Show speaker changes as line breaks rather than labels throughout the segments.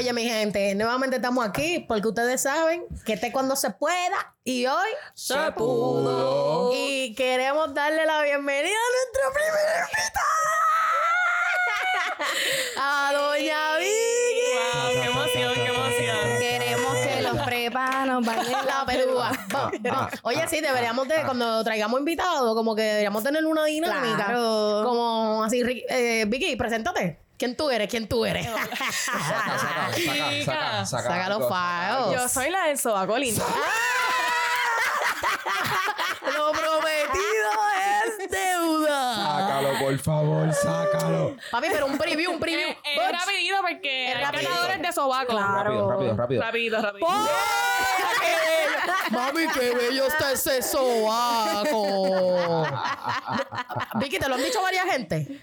Oye, mi gente, nuevamente estamos aquí porque ustedes saben que este cuando se pueda y hoy
Se pudo.
Y queremos darle la bienvenida a nuestra primera invitada. A Doña Vicky.
Wow, qué emoción, qué emoción.
Queremos que los prepas nos bailen
La pelúa. Oye, sí, deberíamos de, cuando traigamos invitados, como que deberíamos tener una dinámica.
Claro.
Como así, eh, Vicky, preséntate. ¿Quién tú eres? ¿Quién tú eres?
Saca, saca, saca,
Chica.
saca, saca,
Saca los files.
Yo soy la del sobaco lindo.
Lo prometido es deuda.
Sácalo, por favor, sácalo.
Papi, pero un preview, un preview.
Eh, Es rapidito porque hay
rapidito.
ganadores de sobaco.
Rápido, rápido, rápido.
Rapidito, rápido.
Mami, qué bello está ese sobaco. Vicky, ¿te lo han dicho varias gente?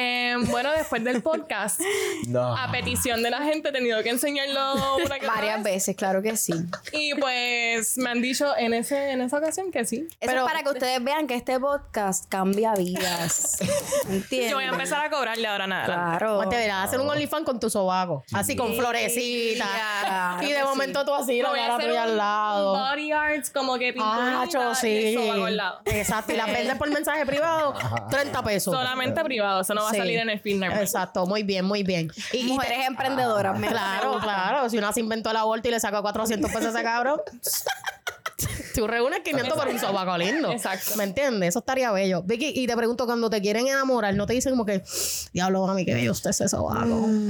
Eh, bueno, después del podcast,
No.
a petición de la gente, he tenido que enseñarlo una que
varias
vez.
veces, claro que sí.
Y pues me han dicho en, ese, en esa ocasión que sí.
Eso
Pero-
es para que ustedes vean que este podcast cambia vidas. ¿Entiendes?
Yo voy a empezar a cobrarle ahora nada.
Claro.
Pues te verás hacer un OnlyFans con tu sobaco. Así con florecitas.
claro
y de momento tú así, la
Voy a
cara tuya al lado.
body arts como que
Ah,
pinturita
cho,
y
sí.
el sobaco al lado.
Exacto. Y la vendes por mensaje privado, 30 pesos.
Solamente privado, eso no va
Sí.
a salir en el film.
Exacto, muy bien, muy bien. Y, y te-
Mujeres emprendedoras. me-
Claro, claro. Si una se inventó la vuelta y le sacó 400 pesos a ese cabrón. Tú reúnes 500 por un sobaco lindo.
Exacto.
¿Me entiendes? Eso estaría bello. Vicky, y te pregunto, cuando te quieren enamorar, ¿no te dicen como que, diablo, mami, qué bello usted ese sobaco?
Mm,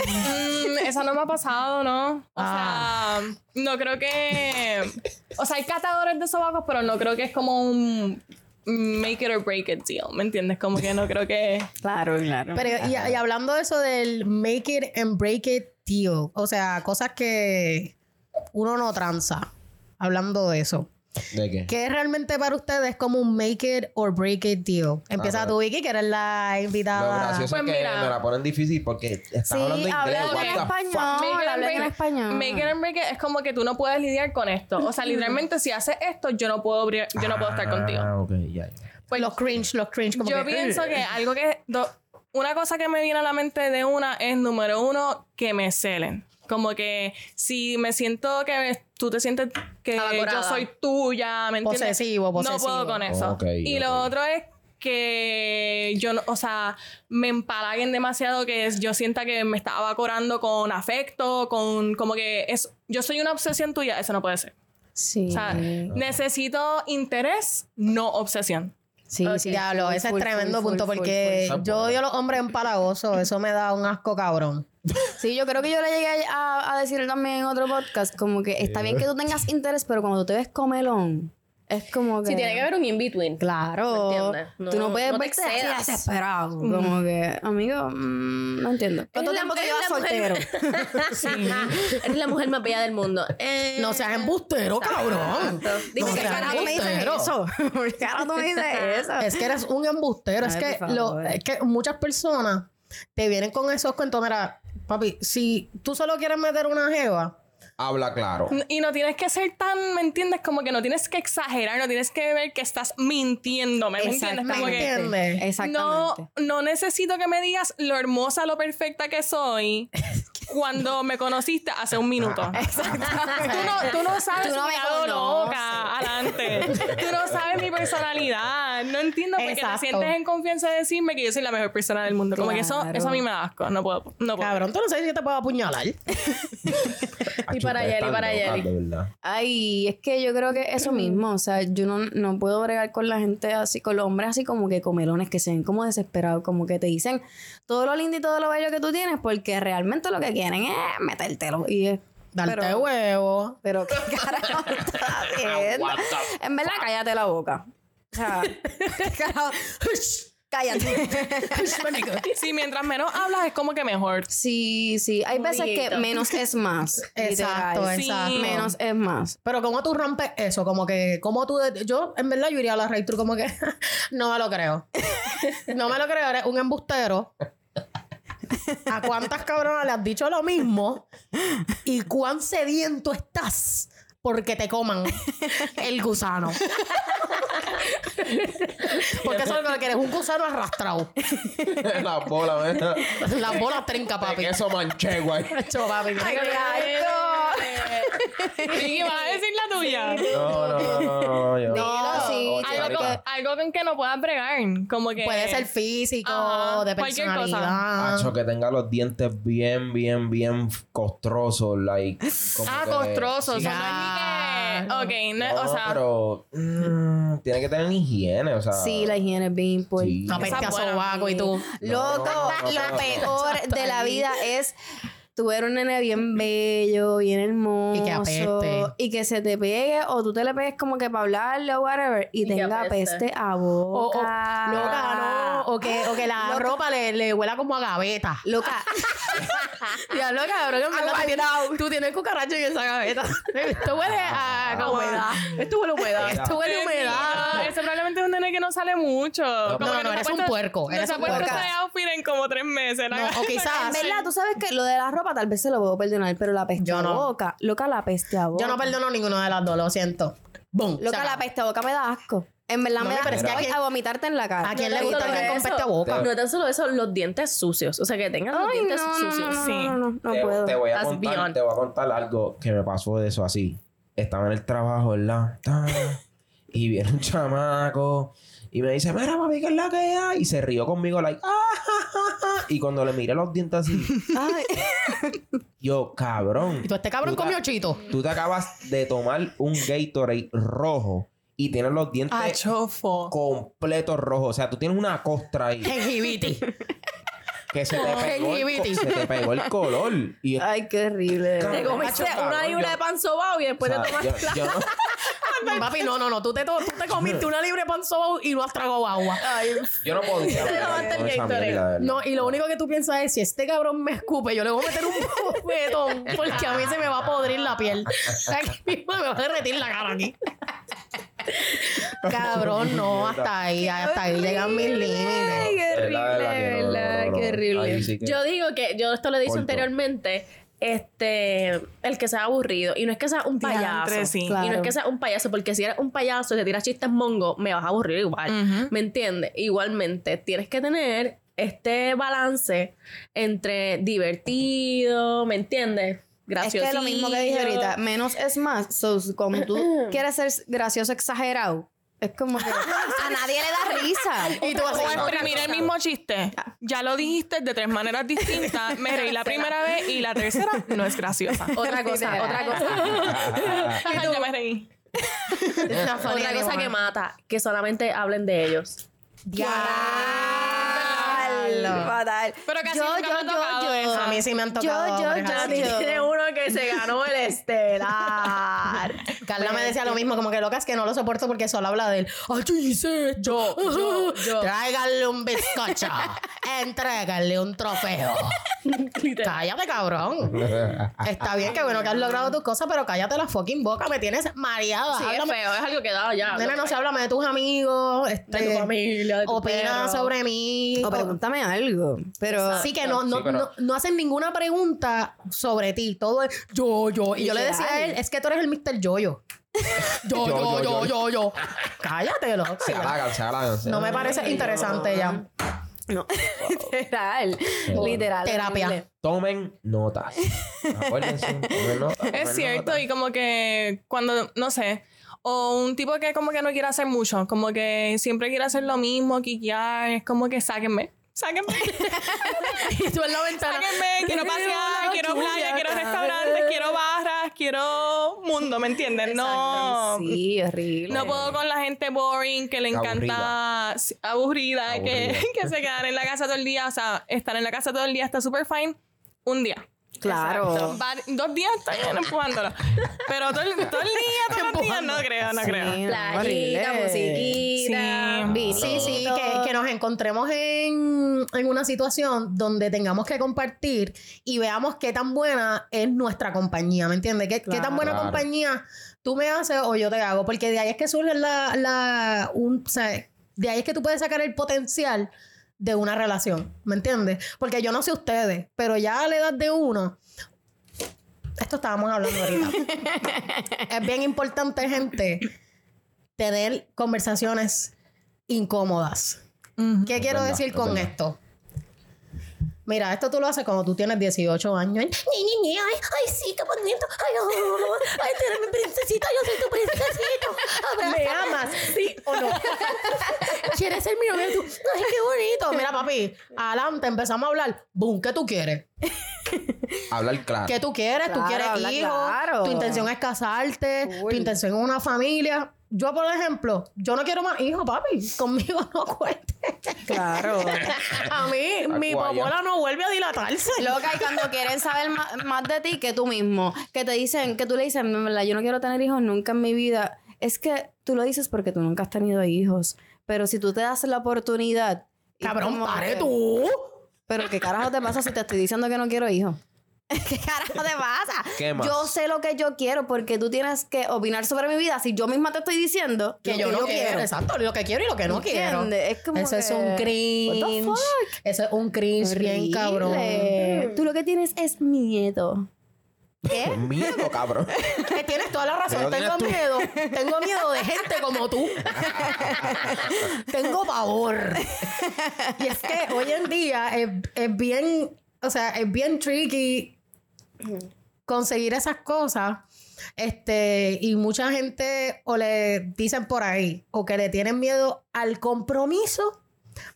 esa no me ha pasado, ¿no? O
Ah.
sea, no creo que. O sea, hay catadores de sobacos, pero no creo que es como un make it or break it deal. ¿Me entiendes? Como que no creo que.
Claro, claro.
Pero, y, y hablando de eso del make it and break it deal, o sea, cosas que uno no tranza. Hablando de eso.
¿De qué?
¿Qué realmente para ustedes es como un make it or break it deal? Empieza
Ah,
tú, Vicky, que eres la
Lo
invitada.
gracioso
Pues
es que
mira.
me la ponen difícil porque estás
Sí,
hablando inglés.
habla en español.
fuck?
No,
Make it
la
and
hablen en español.
Make it and break it es como que tú no puedes lidiar con esto. O sea, literalmente, si haces esto, yo no puedo, yo no puedo estar contigo.
Ah, ok, ya, ya.
Pues los cringe, los cringe. Como
Yo
que,
pienso que algo que. do- una cosa que me viene a la mente de una es, número uno, que me celen. Como que si me siento que me- tú te sientes que
Abacorada.
yo soy tuya, ¿me entiendes?
Posesivo, posesivo.
No puedo con eso.
Ok,
y
ok.
lo otro es que yo, no- o sea, me empalaguen demasiado que es- yo sienta que me está abacorando con afecto, con como que es, yo soy una obsesión tuya, eso no puede ser.
Sí.
O sea, necesito interés, no obsesión.
Sí, sí.
Diablo, ese
full,
es tremendo
full,
punto
full,
porque
full, full.
yo odio a los hombres empalagosos. Eso me da un asco cabrón.
Sí, yo creo que yo le llegué a, a decir también en otro podcast, como que está bien que tú tengas interés, pero cuando tú te ves comelón, es como que...
Sí, tiene que haber un in-between.
Claro.
¿Me entiendes? No-
tú no puedes
no te
verte así desesperado. Como que, amigo, mm, no entiendo. ¿Cuánto tiempo te llevas soltero?
Eres la mujer más bella del mundo. Eh,
No seas embustero, cabrón.
Dime
No
qué
seas
carajo me dices eso? ¿Por qué carajo tú me dices eso?
Es que eres un embustero. es, que lo, es que muchas personas te vienen con esos cuentos. Mira, papi, si tú solo quieres meter una jeva,
Habla claro.
Y no tienes que ser tan, ¿me entiendes? Como que no tienes que exagerar, no tienes que ver que estás mintiéndome, ¿me entiendes? Como que
¿Entiendes?
no,
Exactamente.
no necesito que me digas lo hermosa, lo perfecta que soy cuando me conociste hace un minuto. Tú no, tú no sabes
Tú no
mi
me
loca adelante. Tú no sabes mi personalidad. No entiendo por qué te
Exacto.
sientes en confianza de decirme que yo soy la mejor persona del mundo. Como que eso, eso a mí me da asco. No puedo. No puedo.
cabrón, tú no sabes si te puedo apuñalar.
Y para Yeli,
ustedes
para
verdad.
Ay, es que yo creo que eso mismo, o sea, yo no, no puedo bregar con la gente así, con los hombres así como que comelones, que se ven como desesperados, como que te dicen todo lo lindo y todo lo bello que tú tienes, porque realmente lo que quieren es metértelo. Y es,
Darte
pero,
huevo.
pero qué carajo estás haciendo. En verdad, cállate la boca. O sea, carajo, cállate.
Sí, mientras menos hablas es como que mejor.
Sí, sí, hay veces que menos es más.
Exacto, exacto.
Sí.
Menos es más.
Pero ¿cómo tú rompes eso? Como que, ¿cómo tú...? de- Yo, en verdad, yo iría a la Ray como que... no me lo creo. no me lo creo. Eres un embustero. ¿A cuántas cabronas le has dicho lo mismo? ¿Y cuán sediento estás porque te coman el gusano. porque eso es lo que quieres, un gusano arrastrado.
La bola, ¿verdad?
Las bolas trinca, papi.
Eso manchego ahí.
Hecho, papi.
¡Qué asco!
Vicky, ¿vas a decir la tuya?
No, no, no, no, no. Yo.
Sí,
Algo con, algo con que no puedas bregar. Como que.
Puede ser físico,
Ajá,
de
cualquier cosa.
personalidad.
Acho, que tenga los dientes bien, bien, bien costrosos, like. como
Ah,
que-
costroso.
Sí.
Eso no es ni que. Ok, no,
No,
o sea.
pero mm, tiene que tener higiene, o sea.
Sí, la higiene es bien importante.
Sí.
Apeste a
Esa buena.
sobaco y tú.
Loco,
No, no, no,
lo
no, no.
peor de la vida es tú eres un nene bien bello, bien hermoso.
Y que apeste.
y que se te pegue o tú te le pegues como que para hablarle o whatever y, tenga
apeste.
peste a
O, o,
boca.
loca, no. O que, o que la
Loca.
ropa le, le huela como a gaveta.
Loca.
Ya lo cabrón, en verdad, tú tienes, tú tienes cucaracha en esa gaveta. Esto huele a
humedad.
Esto huele a humedad. Esto huele a humedad.
Ese probablemente es un nene que no sale mucho.
no,
que
no,
se ha
eres un puerco,
No
eres
se ha
un
puesto
puerco.
ese outfit en como tres meses.
No, o quizás-
En verdad, tú sabes que lo de la ropa tal vez se lo puedo perdonar, pero la peste
Yo
a
no.
boca. Loca, la peste a boca.
Yo no perdono ninguno de las dos, lo siento. Boom.
Loca, la peste a boca me da asco. En verdad
No,
me da
pero es que
asco
a quién-
a vomitarte en la cara.
¿A quién le gusta alguien con peste a boca?
No tan solo eso, los dientes sucios. O sea, que tengan los dientes
no, no,
sucios.
no,
Sí.
no, no, no, no
te,
puedo.
te voy a contar, te voy a contar algo que me pasó de eso así. Estaba en el trabajo, ¿verdad? Y viene un chamaco y me dice, mira, papi, ¿qué es la que hay? Y se rió conmigo, like, ah, ja, ja, ja". Y cuando le miré los dientes así,
Ay,
yo, cabrón.
Y tú, este cabrón
Tú
comió chito.
Tú te acabas de tomar un Gatorade rojo y tienes los dientes
chofo.
completos rojos. O sea, tú tienes una costra ahí
Gengiviti.
que se te pegó, el, co-
Gingivitis.
se te pegó el color. Y es-
ay, qué horrible.
Te comiste una libra de pan sobao y después
o sea,
te tomaste
yo-
la...
yo no-
Papi, no, no, no. Tú te, to- tú te comiste una libre pan sobao y no has tragado agua.
Yo no podía de.
No, y lo único que tú piensas es, si este cabrón me escupe, yo le voy a meter un bofetón porque a mí se me va a podrir la piel. Aquí mismo me va a derretir la cara aquí. Cabrón, no, hasta ahí, hasta ahí llegan mis
Ay,
límites.
qué horrible,
verdad,
qué horrible.
Yo digo que, yo esto lo he dicho anteriormente, este, el que sea aburrido. Y no es que sea un payaso.
Diantre, sí.
Y no es que sea un payaso, porque si eres un payaso y te tiras chistes mongo, me vas a aburrir igual. ¿Me entiendes? Igualmente, tienes que tener este balance entre divertido, ¿me entiendes?
Es
Gracioso.
que lo mismo que dije ahorita, menos es más. So, cuando tú quieres ser gracioso exagerado, es como que a nadie le da risa.
Y tú así,
O exprimir el mismo chiste. Ya lo dijiste de tres maneras distintas. Me reí la primera vez y la tercera no es graciosa.
Otra cosa, otra cosa.
Ya me reí.
Otra cosa que mata, que solamente hablen de ellos.
Fatal, fatal.
Pero casi nunca me ha tocado eso.
A mí sí me han tocado.
Yo, yo, yo, yo.
Tiene uno que se ganó el estelar.
Carla me decía lo mismo, como que locas que no lo soporto porque solo habla de él. Ay, yo hice esto.
Yo, yo, yo.
Tráiganle un bizcocho. Entrégale un trofeo. cállate, cabrón. Está bien, que bueno que has logrado tus cosas, pero cállate la fucking boca. Me tienes mareada.
Sí, es
Háblame-
feo, es algo que da ya.
Nena, no sé, háblame de tus amigos. Este,
de tu familia, de tu
Opina
perro.
sobre mí.
O pregúntame algo. Pero
Sí, que no, no,
Sí, pero-
no, no hacen ninguna pregunta sobre ti. Todo es yo, yo. Y yo le decía a él, es que tú eres el Mr. Yoyo. Yo, yo, yo, yo, yo. Cállate, loco.
Se halagan, se halagan. se
No me parece interesante ya.
No. literal. Literal.
Terapia.
horrible.
Tomen notas. Acuérdense. tomen notas, tomen
Es cierto,
notas.
y como que cuando, no sé, o un tipo que como que no quiere hacer mucho, como que siempre quiere hacer lo mismo, quiquear, es como que sáquenme, sáquenme,
Y tú en la ventana.
sáquenme, quiero pasear, quiero playa, quiero restaurantes, quiero barras, quiero mundo, ¿me entiendes? No.
Sí, horrible.
No puedo con la gente boring que le encanta sí, aburrida, Que,
Aburrida.
que se quedan en la casa todo el día. O sea, estar en la casa todo el día está súper fine. Un día.
Claro.
Va- dos días está bien empujándolo. Pero todo el, todo el día, todos los días, no creo, no creo.
Sí,
Playita,
horrible.
musiquita.
Sí.
Sí, sí, que, que nos encontremos en, en una situación donde tengamos que compartir y veamos qué tan buena es nuestra compañía, ¿me entiendes? ¿Qué, qué tan buena
Claro.
compañía tú me haces o yo te hago? Porque de ahí es que surge la, la un, o sea, de ahí es que tú puedes sacar el potencial de una relación, ¿me entiendes? Porque yo no sé ustedes, pero ya a la edad de uno, esto estábamos hablando ahorita. es bien importante, gente, tener conversaciones incómodas. ¿Qué quiero
verdad,
decir con
verdad.
esto? Mira, esto tú lo haces cuando tú tienes 18 años. Ay, ñi, ñi, ñi, ay, ay, sí, qué bonito. Ay, oh, ay, tú eres mi princesita, yo soy tu princesito. Abrázame.
¿Me amas? ¿Sí o no?
¿Quieres ser mi novio? Tú, Ay, qué bonito. Mira, papi, adelante, empezamos a hablar. Boom, ¿qué tú quieres?
Hablar claro.
¿Qué tú quieres? ¿Tú quieres hijos?
claro.
¿Tu intención es casarte? ¿Tu intención es una familia? Yo, por ejemplo, yo no quiero más hijos, papi. Conmigo no cuente.
Claro.
A mí, mi popola no vuelve a dilatarse.
Loca, y cuando quieren saber ma- más, de ti que tú mismo, que te dicen, que tú le dices, en verdad, yo no quiero tener hijos nunca en mi vida, es que tú lo dices porque tú nunca has tenido hijos. Pero si tú te das la oportunidad.
Cabrón, pare
que-
tú.
Pero qué carajo te pasa si te estoy diciendo que no quiero hijos. ¿Qué carajo te pasa?
¿Qué más?
Yo sé lo que yo quiero porque tú tienes que opinar sobre mi vida. Si yo misma te estoy diciendo
Que
lo
yo no quiero. Exacto, lo que quiero y lo que no quiero.
Es como
Ese es
que,
un
what the
cringe.
fuck?
Ese es un cringe bien cabrón.
Tú lo que tienes es miedo.
¿Qué?
Miedo, cabrón.
Que tienes toda la razón. Tengo miedo. Tengo miedo de gente como tú. Tengo pavor. Y es que hoy en día es, es bien, o sea, es bien tricky conseguir esas cosas. Este, y mucha gente o le dicen por ahí, o que le tienen miedo al compromiso,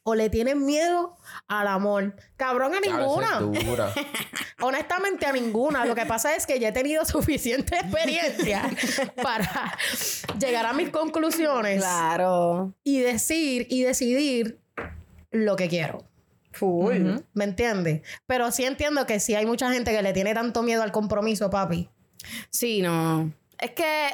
o le tienen miedo al amor. Cabrón, a ninguna.
Claro.
Honestamente a ninguna. Lo que pasa es que ya he tenido suficiente experiencia para llegar a mis conclusiones
Claro.
y decir y decidir lo que quiero.
Full.
¿Me entiendes? Pero sí entiendo que sí hay mucha gente que le tiene tanto miedo al compromiso, papi.
Sí, no. Es que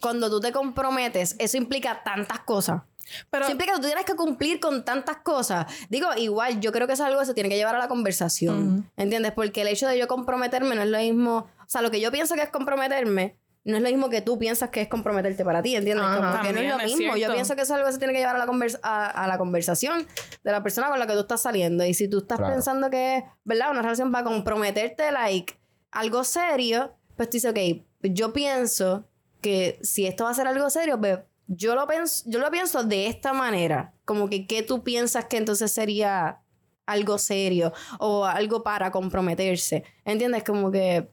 cuando tú te comprometes, eso implica tantas cosas.
Pero
implica que tú tienes que cumplir con tantas cosas. Digo, igual, yo creo que es algo que se tiene que llevar a la conversación. ¿Entiendes? Porque el hecho de yo comprometerme no es lo mismo. O sea, lo que yo pienso que es comprometerme. No es lo mismo que tú piensas que es comprometerte para ti, ¿entiendes?
Ajá.
Como que no es lo
es
mismo. Yo pienso que eso es algo que se tiene que llevar a la, convers- a, a la conversación de la persona con la que tú estás saliendo. Y si tú estás
Claro.
pensando que es, ¿verdad? Una relación para comprometerte, like, algo serio, pues tú dices, ok, yo pienso que si esto va a ser algo serio, pues yo lo, pienso, yo lo pienso de esta manera. Como que, ¿qué tú piensas que entonces sería algo serio o algo para comprometerse? ¿Entiendes? Como que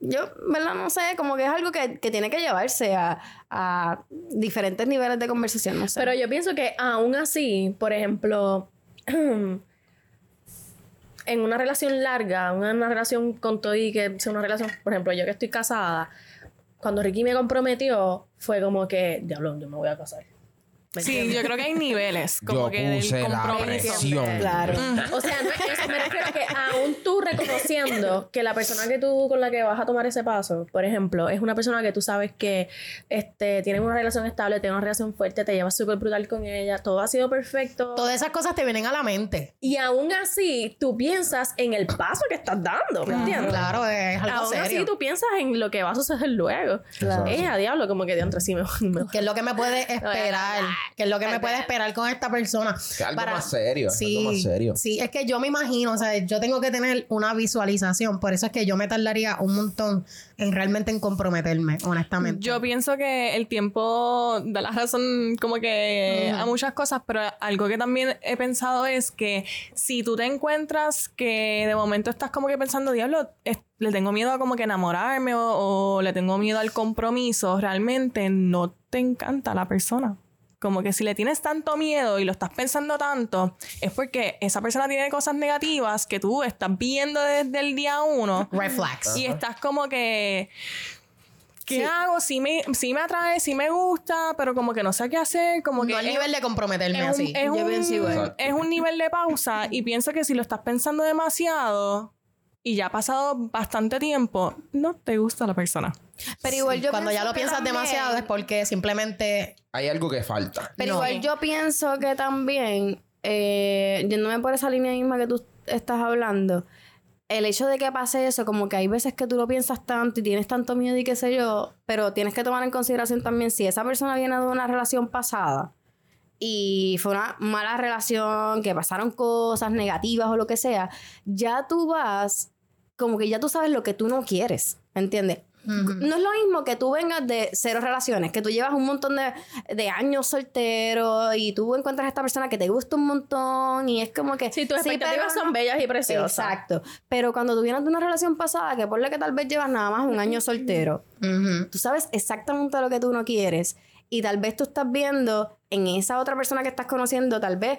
yo, ¿verdad? No sé, como que es algo que, que tiene que llevarse a, a diferentes niveles de conversación, no sé.
Pero yo pienso que aún así, por ejemplo, en una relación larga, una, una relación con todo y que sea una relación, por ejemplo, yo que estoy casada, cuando Ricky me comprometió, fue como que, diablo, yo me voy a casar. ¿Me
sí, yo creo que hay niveles como
Yo
que
puse la presión.
Claro.
O sea, no es eso, me refiero a que aún tú reconociendo que la persona que tú con la que vas a tomar ese paso, por ejemplo, es una persona que tú sabes que este, tienen una relación estable, tienen una relación fuerte, te llevas súper brutal con ella, todo ha sido perfecto.
Todas esas cosas te vienen a la mente.
Y aún así, tú piensas en el paso que estás dando, ¿me entiendes?
Claro, es algo
Aún
serio.
así, tú piensas en lo que va a suceder luego.
Claro.
Eh, a diablo, como que de entre sí me, me-
¿Qué es lo que me puede esperar? ¿Qué es lo que me puede esperar con esta persona?
Que algo más serio, es algo más serio.
Sí, es que yo me imagino, o sea, yo tengo que tener una visualización, por eso es que yo me tardaría un montón en realmente en comprometerme, honestamente.
Yo pienso que el tiempo da la razón como que a muchas cosas, pero algo que también he pensado es que si tú te encuentras que de momento estás como que pensando, diablo, es- le tengo miedo a como que enamorarme o, o le tengo miedo al compromiso, realmente no te encanta la persona. Como que si le tienes tanto miedo y lo estás pensando tanto, es porque esa persona tiene cosas negativas que tú estás viendo desde el día uno.
Red flags.
Y estás como que. ¿Qué hago? Sí me, sí me atrae, sí me gusta, pero como que no sé qué hacer. Como que
No al
es-
nivel de comprometerme
es un,
así.
es
Yo
un- es un nivel de pausa y pienso que si lo estás pensando demasiado y ya ha pasado bastante tiempo, no te gusta la persona.
Pero igual yo
Cuando ya lo piensas
también-
demasiado es porque simplemente
Hay algo que falta.
Pero
No.
igual yo pienso que también, eh, yéndome por esa línea misma que tú estás hablando, el hecho de que pase eso, como que hay veces que tú lo piensas tanto y tienes tanto miedo y qué sé yo, pero tienes que tomar en consideración también si esa persona viene de una relación pasada y fue una mala relación, que pasaron cosas negativas o lo que sea, ya tú vas como que ya tú sabes lo que tú no quieres, ¿entiendes? No es lo mismo que tú vengas de cero relaciones, que tú llevas un montón de, de años soltero y tú encuentras a esta persona que te gusta un montón y es como que...
Sí, tus expectativas
pero
son bellas y preciosas.
Exacto. Pero cuando tú vienes de una relación pasada, que por la que tal vez llevas nada más un año soltero, tú sabes exactamente lo que tú no quieres y tal vez tú estás viendo en esa otra persona que estás conociendo, tal vez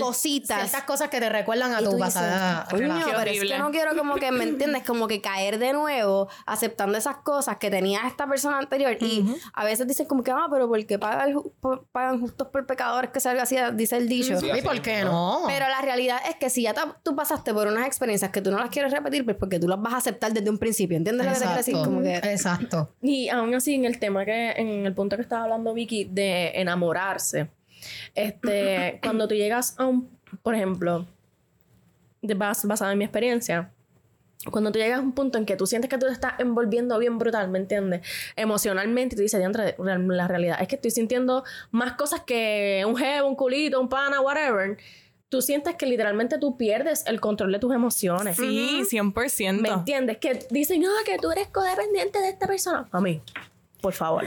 Cositas.
Ciertas cosas que te recuerdan a
y
tu pasada
"Coño,
relación.
pero es que no quiero como que, ¿me entiendes? Como que caer de nuevo aceptando esas cosas que tenía esta persona anterior. Y a veces dicen como que, ah, pero ¿por qué pagan, por- pagan justos por pecadores? Que salga así, dice el dicho.
Sí,
¿Y por qué
¿no?
Pero la realidad es que si ya tú pasaste por unas experiencias que tú no las quieres repetir, pues porque tú las vas a aceptar desde un principio. ¿Entiendes lo que te quiero decir?
Exacto.
Como que...
Exacto.
Y aún así, en el tema que, en el punto que estaba hablando Vicky, de enamorarse, este, cuando tú llegas a un, por ejemplo, de bas- basado en mi experiencia, cuando tú llegas a un punto en que tú sientes que tú te estás envolviendo bien brutal, ¿me entiendes? Emocionalmente, y tú dices, "Diantre, real- la realidad es que estoy sintiendo más cosas que un jevo, un culito, un pana, whatever. Tú sientes que literalmente tú pierdes el control de tus emociones.
Sí, 100%.
¿Me entiendes? Que dicen, no, que tú eres codependiente de esta persona. A mí, por favor.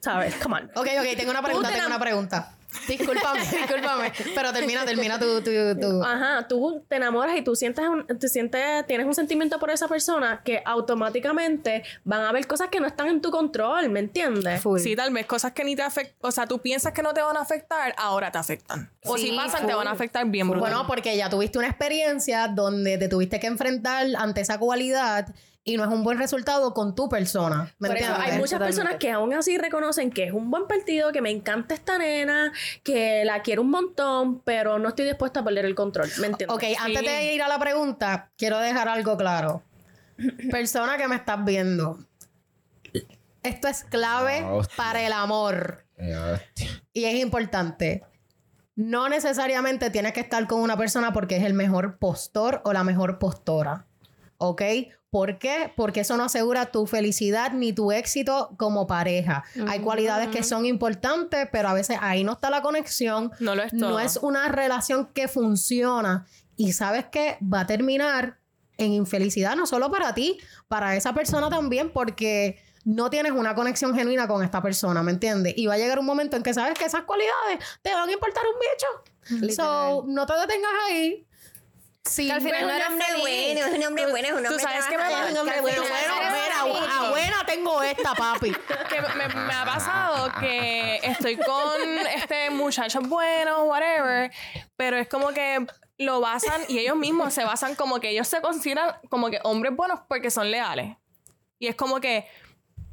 ¿Sabes? Come on.
Ok, ok, tengo una pregunta,
te
tengo una pregunta. Discúlpame, discúlpame. Pero termina, termina tu, tu, tu-
Ajá, tú te enamoras y tú sientes, un- te sientes, tienes un sentimiento por esa persona que automáticamente van a haber cosas que no están en tu control, ¿me entiendes?
Full.
Sí, tal vez cosas que ni te afectan, o sea, tú piensas que no te van a afectar, ahora te afectan. O
Sí,
si pasan, te van a afectar bien brutal.
Bueno, porque ya tuviste una experiencia donde te tuviste que enfrentar ante esa cualidad y no es un buen resultado con tu persona. ¿Me
Por eso
entiendes?
hay muchas
Totalmente.
personas que aún así reconocen que es un buen partido, que me encanta esta nena, que la quiero un montón, pero no estoy dispuesta a perder el control, ¿me entiendes?
Ok, antes de ir a la pregunta, quiero dejar algo claro. Persona que me estás viendo, esto es clave
Ah,
para el amor
Eh, hostia.
y es importante. No necesariamente tienes que estar con una persona porque es el mejor postor o la mejor postora. ¿Ok? ¿Por qué? Porque eso no asegura tu felicidad ni tu éxito como pareja. Hay cualidades que son importantes, pero a veces ahí no está la conexión.
No lo es
No
todo.
es una relación que funciona. Y sabes que va a terminar en infelicidad, no solo para ti, para esa persona también, porque no tienes una conexión genuina con esta persona, ¿me entiendes? Y va a llegar un momento en que sabes que esas cualidades te van a importar un bicho. So, no te detengas ahí. Sí,
Que al final no eres feliz.
es un hombre bueno, es un
Tú
hombre
sabes que me pasa-
un hombre bueno.
tú
bueno, mira,
feliz.
a buena tengo esta, papi.
que me, me ha pasado que estoy con este muchacho bueno, whatever, pero es como que lo basan y ellos mismos se basan como que ellos se consideran como que hombres buenos porque son leales. Y es como que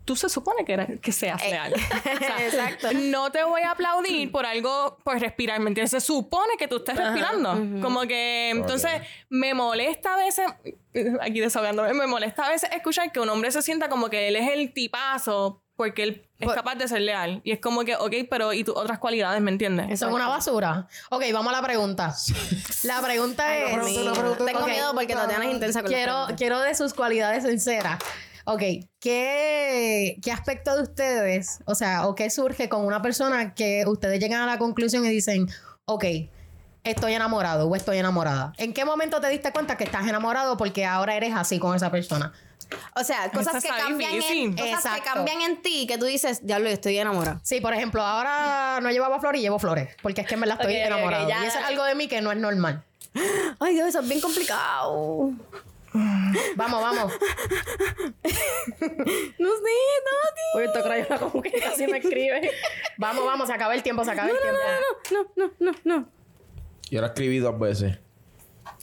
tú se supone que, eres- que seas leal. O sea,
Exacto.
No te voy a aplaudir por algo, por respirar, ¿me entiendes? Se supone que tú estés respirando. Como que, entonces, me molesta a veces, aquí desahogándome, me molesta a veces escuchar que un hombre se sienta como que él es el tipazo porque él es capaz de ser leal. Y es como que, ok, pero ¿y tus otras cualidades, me entiendes?
Eso es una basura. Ok, vamos a la pregunta. La pregunta es...
Tengo
Ok.
miedo porque Tatiana es intensa con
quiero, quiero de sus cualidades sinceras. Ok, ¿qué, ¿qué aspecto de ustedes, o sea, o qué surge con una persona que ustedes llegan a la conclusión y dicen, ok, estoy enamorado o estoy enamorada? ¿En qué momento te diste cuenta que estás enamorado porque ahora eres así con esa persona?
O sea, cosas que cambian en, cosas que cambian en ti que tú dices, diablo, yo estoy enamorada.
Sí, por ejemplo, ahora no llevaba flores y llevo flores, porque es que en verdad estoy
Ok, ok, ok,
enamorado.
ya,
y eso es algo de mí que no es normal.
Ay, Dios, eso es bien complicado.
Vamos, vamos.
No sé, Tati.
Oye, esta crayola como que casi me escribe.
Vamos, vamos, se acaba el tiempo, se acaba el tiempo.
No, no, no, no.
Yo la escribí dos veces.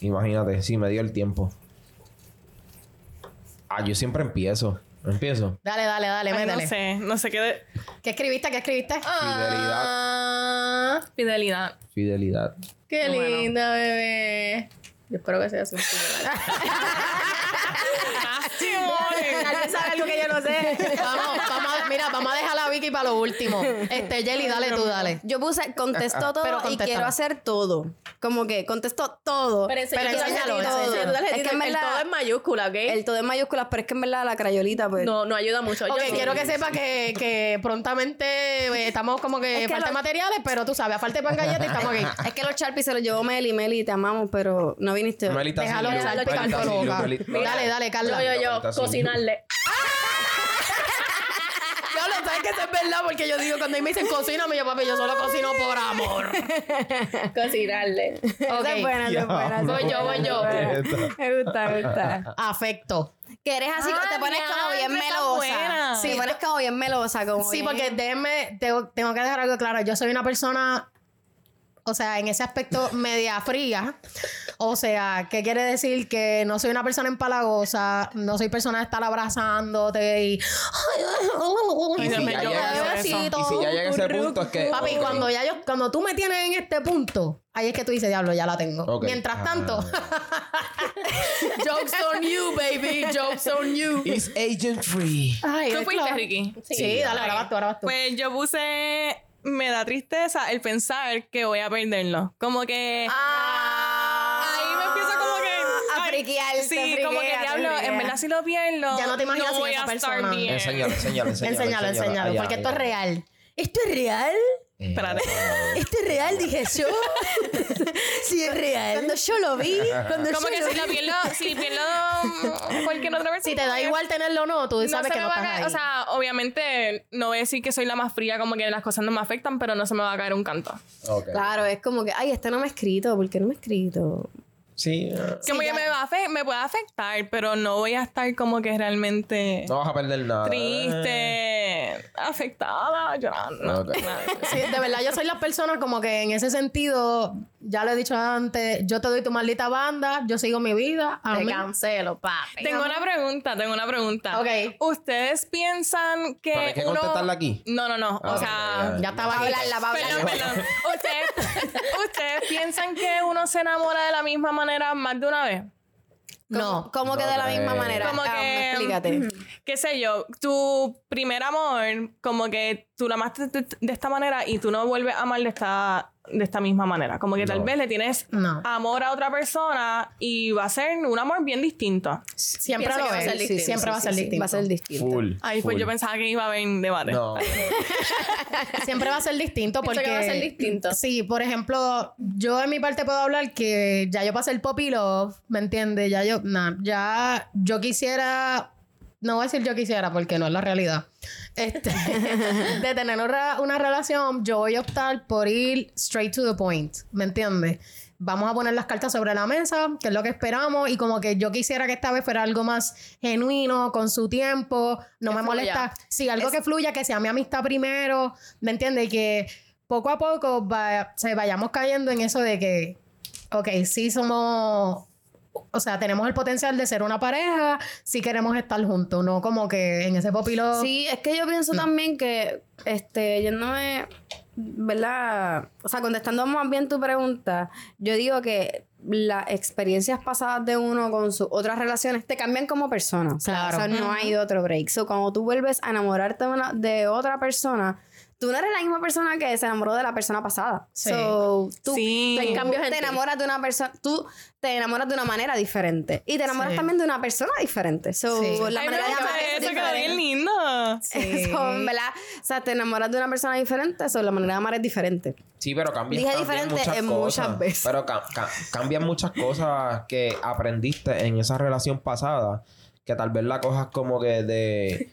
Imagínate, sí, me dio el tiempo. Ah, yo siempre empiezo. Empiezo.
Dale, dale, dale,
Ay,
métele.
no sé, no sé qué de...
¿Qué escribiste? ¿Qué escribiste?
Fidelidad.
Ah,
Fidelidad.
Fidelidad.
qué
Bueno.
linda, bebé. Yo espero que sea así.
Tal vez sabe algo que yo no sé.
vamos, vamos, mira, vamos a dejar a Vicky para lo último. Este, Jelly, dale tú, dale.
Yo puse, contestó todo
Pero
y quiero hacer todo. como que contestó todo.
Pero enseña
Pero
tu
enséñalo,
tarjetita,
enséñalo.
tarjetita.
Es que en
el
verdad-
todo en mayúscula, ¿ok?
El todo en mayúsculas, pero es que en verdad la crayolita, pues.
No, no ayuda mucho.
Ok,
Yo-
quiero que sepa que, que prontamente eh, estamos como que,
Es que
falta de
lo-
materiales, pero tú sabes, a falta de pan galleta y estamos aquí.
Es que los Sharpies se los llevó Meli, Meli, te amamos, pero no viniste.
Melita
Déjalo
sin luz, Melita sin luz. Melita-
Dale, dale, Carla.
Yo, yo, yo,
Ahorita sí.
cocinarle.
¿Sabes que eso es verdad? Porque yo digo, cuando me dicen cocina, me yo, papi, yo solo cocino por amor.
Cocinarle.
Esa
Ok.
es buena, esa es buena.
Voy yo, voy yo.
Me gusta, me gusta.
Afecto.
Que eres así,
Ah,
te pones como bien melosa. Sí, te pones como bien melosa. Como
Sí,
bien-
porque déjenme, tengo, tengo que dejar algo claro. Yo soy una persona, o sea, en ese aspecto media fría. O sea, ¿qué quiere decir? Que no soy una persona empalagosa, no soy persona de estar abrazándote y.
Y si ya llega ese-
eso.
y si ya llega ese punto es que...
Papi, cuando ya yo, cuando tú me tienes en este punto, ahí es que tú dices, diablo, ya la tengo. Mientras
Ah.
tanto, jokes on you, baby, jokes on you.
It's agent free.
Ay,
¿Tú fuiste,
claro.
Ricky?
Sí, dale, ahora vas tú, ahora vas tú.
Pues yo puse. Me da tristeza el pensar que voy a perderlo. Como que.
Ah,
Ahí me empieza como que.
A friquearte,
Sí, como que diablo. En verdad, si lo pierdo.
Ya no te imaginas sin
voy
esa
a estar
persona.
bien.
Enséñalo, enséñalo. enséñalo,
enséñalo,
Allá,
porque esto es real. ¿Esto es real?
Eh,
Espérate.
¿Esto es real? Dije yo. sí, es real. Cuando yo lo vi, cuando
Como
yo
que
lo
si
vi.
lo si mm, cualquier otra persona.
Si te da igual tenerlo o no, tú
no
sabes
se
que
me
no
va a
estás
caer,
ahí.
o sea, obviamente no voy a decir que soy la más fría, como que las cosas no me afectan, pero no se me va a caer un canto.
Claro, es como que, ay, este no me ha escrito. ¿Por qué no me ha escrito?
Sí. eh,
Como que me, va a me puede afectar, pero no voy a estar como que realmente
No vas a perder nada.
triste, afectada, llorando.
Ok.
nada.
Sí, de verdad, yo soy la persona como que en ese sentido, ya lo he dicho antes, yo te doy tu maldita banda, yo sigo mi vida. a
Te
mí-
cancelo, papi.
Tengo una pregunta, tengo una pregunta.
Ok.
¿Ustedes piensan que
¿Pero hay que
uno...
contestarla aquí?
No, no, no.
Ah,
o sea...
ok,
Ya estaba
hablarla, para
Perdón, perdón. ¿Ustedes, ¿Ustedes piensan que uno se enamora de la misma manera más de una vez?
No.
¿Cómo que
No
de la misma
creo.
manera?
Como
Ah,
que-
explícate.
qué sé yo, tu primer amor, como que tú la amaste de, de esta manera y tú no vuelves a amar de esta, de esta misma manera. Como que tal vez le tienes
No.
amor a otra persona y va a ser un amor bien distinto.
Siempre lo
va a ser distinto.
Siempre va a ser distinto.
Va a ser distinto.
Full.
Ay, pues
full.
yo pensaba que iba a haber debate.
No.
Siempre va a ser distinto porque...
que va a ser distinto.
Sí, por ejemplo, yo en mi parte puedo hablar que ya yo pasé el poppy love, ¿me entiendes? Ya yo, nah, ya yo quisiera... No voy a decir yo quisiera porque no es la realidad. Este, de tener una, una relación, yo voy a optar por ir straight to the point, ¿me entiendes? Vamos a poner las cartas sobre la mesa, que es lo que esperamos, y como que yo quisiera que esta vez fuera algo más genuino, con su tiempo, no
Que
me
fluya.
molesta. Sí, algo que fluya, que sea mi amistad primero, ¿me entiendes? Y que poco a poco va- se vayamos cayendo en eso de que, ok, sí somos, o sea, tenemos el potencial de ser una pareja, si queremos estar juntos, no como que en ese popilo.
Sí, es que yo pienso también que, este, yéndome, ¿verdad? O sea, contestando más bien tu pregunta, yo digo que las experiencias pasadas de uno con sus otras relaciones te cambian como persona.
Claro.
o sea, no hay otro break. So, cuando tú vuelves a enamorarte de, una- de otra persona, tú no eres la misma persona que se enamoró de la persona pasada.
Sí.
So, tú,
Sí.
tú
en
te
ti.
enamoras de una persona, tú te enamoras de una manera diferente. Y te enamoras
Sí.
también de una persona diferente. So,
Sí.
la
Ay,
manera de amar es
eso,
diferente.
bien lindo.
Eso, en ¿verdad? O sea, te enamoras de una persona diferente, eso, la manera de amar es diferente.
Sí, pero cambian,
Dije
cambian
diferente
muchas
en
cosas.
muchas veces.
Pero ca- ca- cambian muchas cosas que aprendiste en esa relación pasada que tal vez la cojas como que de,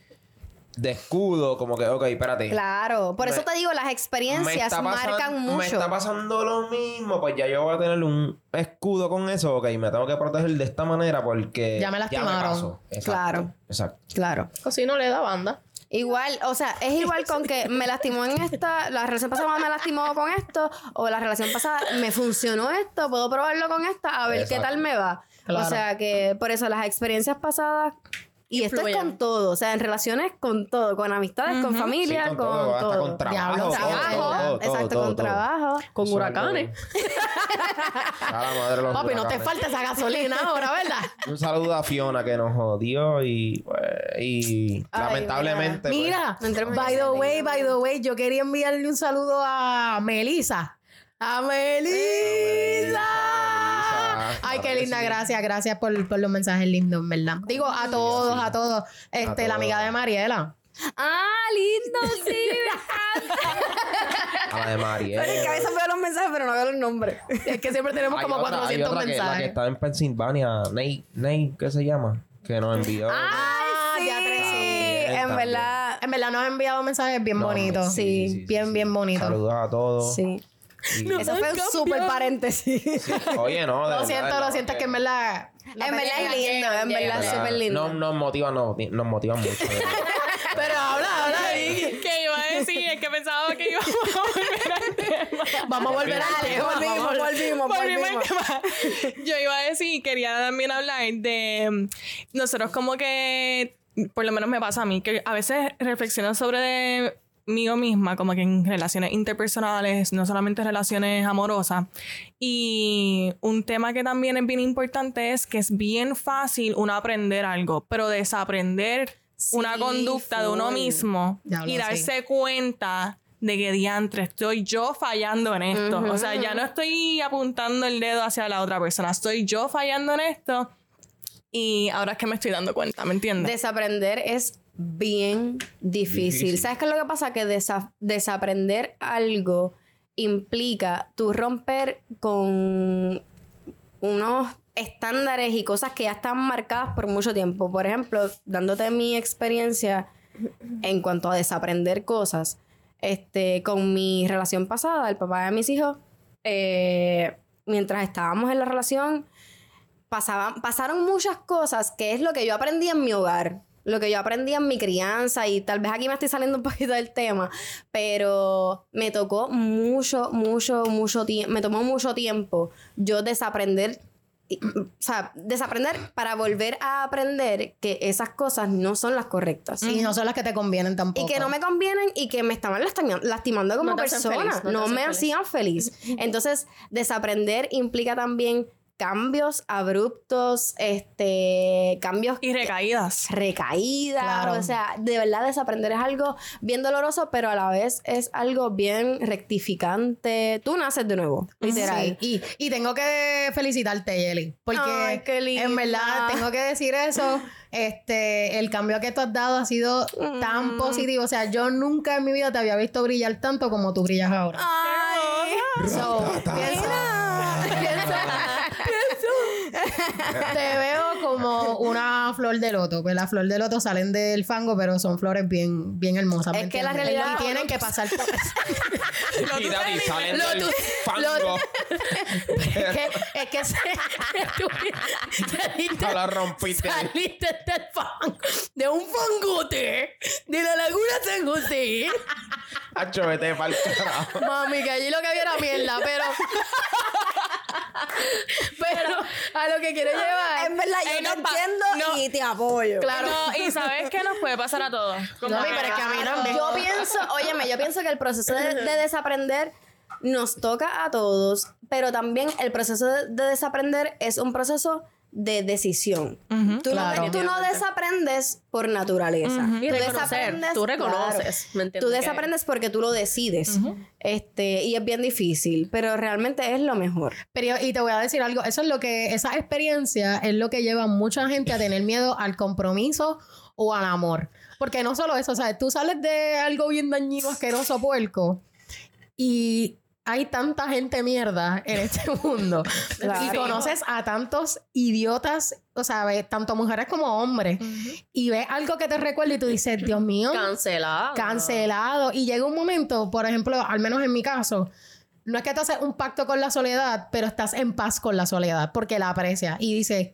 de escudo, como que, ok, espérate.
Claro, por
Me-
eso te digo, las
me
experiencias
pasan-
marcan
me
mucho.
está pasando lo mismo, pues ya yo voy a tener un escudo con eso, ok, me tengo que proteger de esta manera porque
Ya me lastimaron.
Exacto,
Claro.
Exacto.
Claro.
O si no le da banda.
Igual, o sea, es igual con que me lastimó en esta, la relación pasada me lastimó con esto, o la relación pasada me funcionó esto, puedo probarlo con esta, a ver qué tal me va.
Claro.
O sea que por eso las experiencias pasadas, y esto es con todo, o sea, en relaciones con todo, con amistades, con familia,
Sí,
con,
hasta
todo.
con trabajo.
Diablo,
todo,
Trabajo,
todo, todo,
exacto,
todo,
con
todo.
trabajo.
Con huracanes.
algo- A la madre de los
Papi, no te falta esa gasolina ahora, ¿verdad?
Un saludo a Fiona que nos jodió y, pues, y
Ay,
lamentablemente. pues,
Mira, by the way, by the way, yo quería enviarle un saludo a Melissa. ¡A Melissa! Ay, qué linda, gracias, gracias por, por los mensajes lindos, en ¿verdad? Digo, a todos, a todos. Este, la amiga de Mariela.
Ah, lindo, sí, me encanta.
A la de María.
Pero en cabeza veo los mensajes, pero no veo los nombres.
Es que siempre tenemos
Hay
como
otra- hay
400
otra que- La que
mensajes.
está en Pensilvania, Nate, Nate, ¿qué se llama? Que nos envió.
Ah,
sí,
ya tres, sí.
en
También.
verdad.
En verdad nos ha enviado mensajes bien
No,
bonitos.
Sí,
bien, bien bonitos.
Saludos a todos.
Sí. Eso fue un súper paréntesis.
Sí, Oye, no, de
Lo
verdad,
siento, lo siento, es que
porque-
en verdad.
En verdad es lindo, en verdad es
¿verdad?
súper lindo.
No, nos motivan, no, nos motivan mucho.
Pero habla, habla ahí.
¿Qué iba a decir? Es que pensaba que íbamos a volver al tema.
Vamos a volver al tema.
volvimos, volvimos,
Volvimos tema. Yo iba a decir, quería también hablar de nosotros como que, por lo menos me pasa a mí, que a veces reflexiono sobre de mí misma, como que en relaciones interpersonales, no solamente relaciones amorosas. Y un tema que también es bien importante es que es bien fácil uno aprender algo, pero desaprender una conducta de uno mismo
Diablo,
y
sí.
darse cuenta de que diantre estoy yo fallando en esto. O sea, ya no estoy apuntando el dedo hacia la otra persona, estoy yo fallando en esto y ahora es que me estoy dando cuenta, ¿me entiendes?
Desaprender es bien difícil.
Difícil.
¿Sabes qué es lo que pasa? Que desa- desaprender algo implica tú romper con unos estándares y cosas que ya están marcadas por mucho tiempo. Por ejemplo, dándote mi experiencia en cuanto a desaprender cosas, este, con mi relación pasada, el papá de mis hijos, eh, mientras estábamos en la relación, pasaban, pasaron muchas cosas que es lo que yo aprendí en mi hogar, lo que yo aprendí en mi crianza y tal vez aquí me estoy saliendo un poquito del tema, pero me tocó mucho, mucho, mucho tiempo, me tomó mucho tiempo yo desaprender, y- o sea, desaprender para volver a aprender que esas cosas no son las correctas.
Y no son las que te convienen tampoco.
Y que no me convienen y que me estaban lastima- lastimando como
No
persona.
feliz, no
me
feliz.
hacían feliz. Entonces, desaprender implica también cambios abruptos, este, cambios
Y recaídas.
recaídas.
Claro.
O sea, de verdad desaprender es algo bien doloroso, pero a la vez es algo bien rectificante. Tú naces de nuevo, literal.
Sí, Y, y tengo que felicitarte, Yeli. Porque
Ay, qué linda.
en verdad tengo que decir eso. Este, el cambio que tú has dado ha sido
Mm.
tan positivo. O sea, yo nunca en mi vida te había visto brillar tanto como tú brillas ahora.
Ay,
So, te veo como una flor de loto. Pues las flores de loto salen del fango, pero son flores bien, bien hermosas. ¿me
Es que la realidad-
Y tienen que pasar por eso.
Y Daddy salen
Lo
del
tu-
fango.
es que, es que se, saliste,
la rompiste.
saliste del fango, de un fangote de la laguna San José.
Hacho, vete pa'l carajo.
Mami, que allí lo que había era mierda, pero. pero a lo que quiero llevar.
en verdad,
Ey, no
entiendo
no.
y te apoyo.
Claro.
No, y sabes qué nos puede pasar a todos.
No, pero es que a mí también.
Yo pienso, óyeme, yo pienso que el proceso de, de desaprender nos toca a todos, pero también el proceso de, de desaprender es un proceso de decisión. tú,
claro.
no, tú no desaprendes por naturaleza.
Y
Tú desaprendes-
tú reconoces.
Tú
Que-
desaprendes porque tú lo decides. este, y es bien difícil, pero realmente es lo mejor.
Pero, y te voy a decir algo, eso es lo que, esa experiencia es lo que lleva a mucha gente a tener miedo al compromiso o al amor. Porque no solo eso, o sea, tú sales de algo bien dañino, asqueroso, puerco, y hay tanta gente mierda en este mundo.
Claro.
Y conoces a tantos idiotas, o sea, ves, tanto mujeres como hombres, y ves algo que te recuerda y tú dices, Dios mío,
Cancelado.
cancelado. Y llega un momento, por ejemplo, al menos en mi caso, no es que te haces un pacto con la soledad, pero estás en paz con la soledad porque la aprecias. Y dices,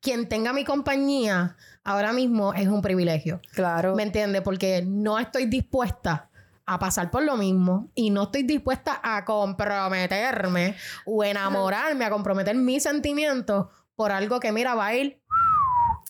quien tenga mi compañía ahora mismo es un privilegio.
Claro.
¿Me entiendes? Porque no estoy dispuesta a pasar por lo mismo y no estoy dispuesta a comprometerme o enamorarme, a comprometer mis sentimientos por algo que, mira, va a ir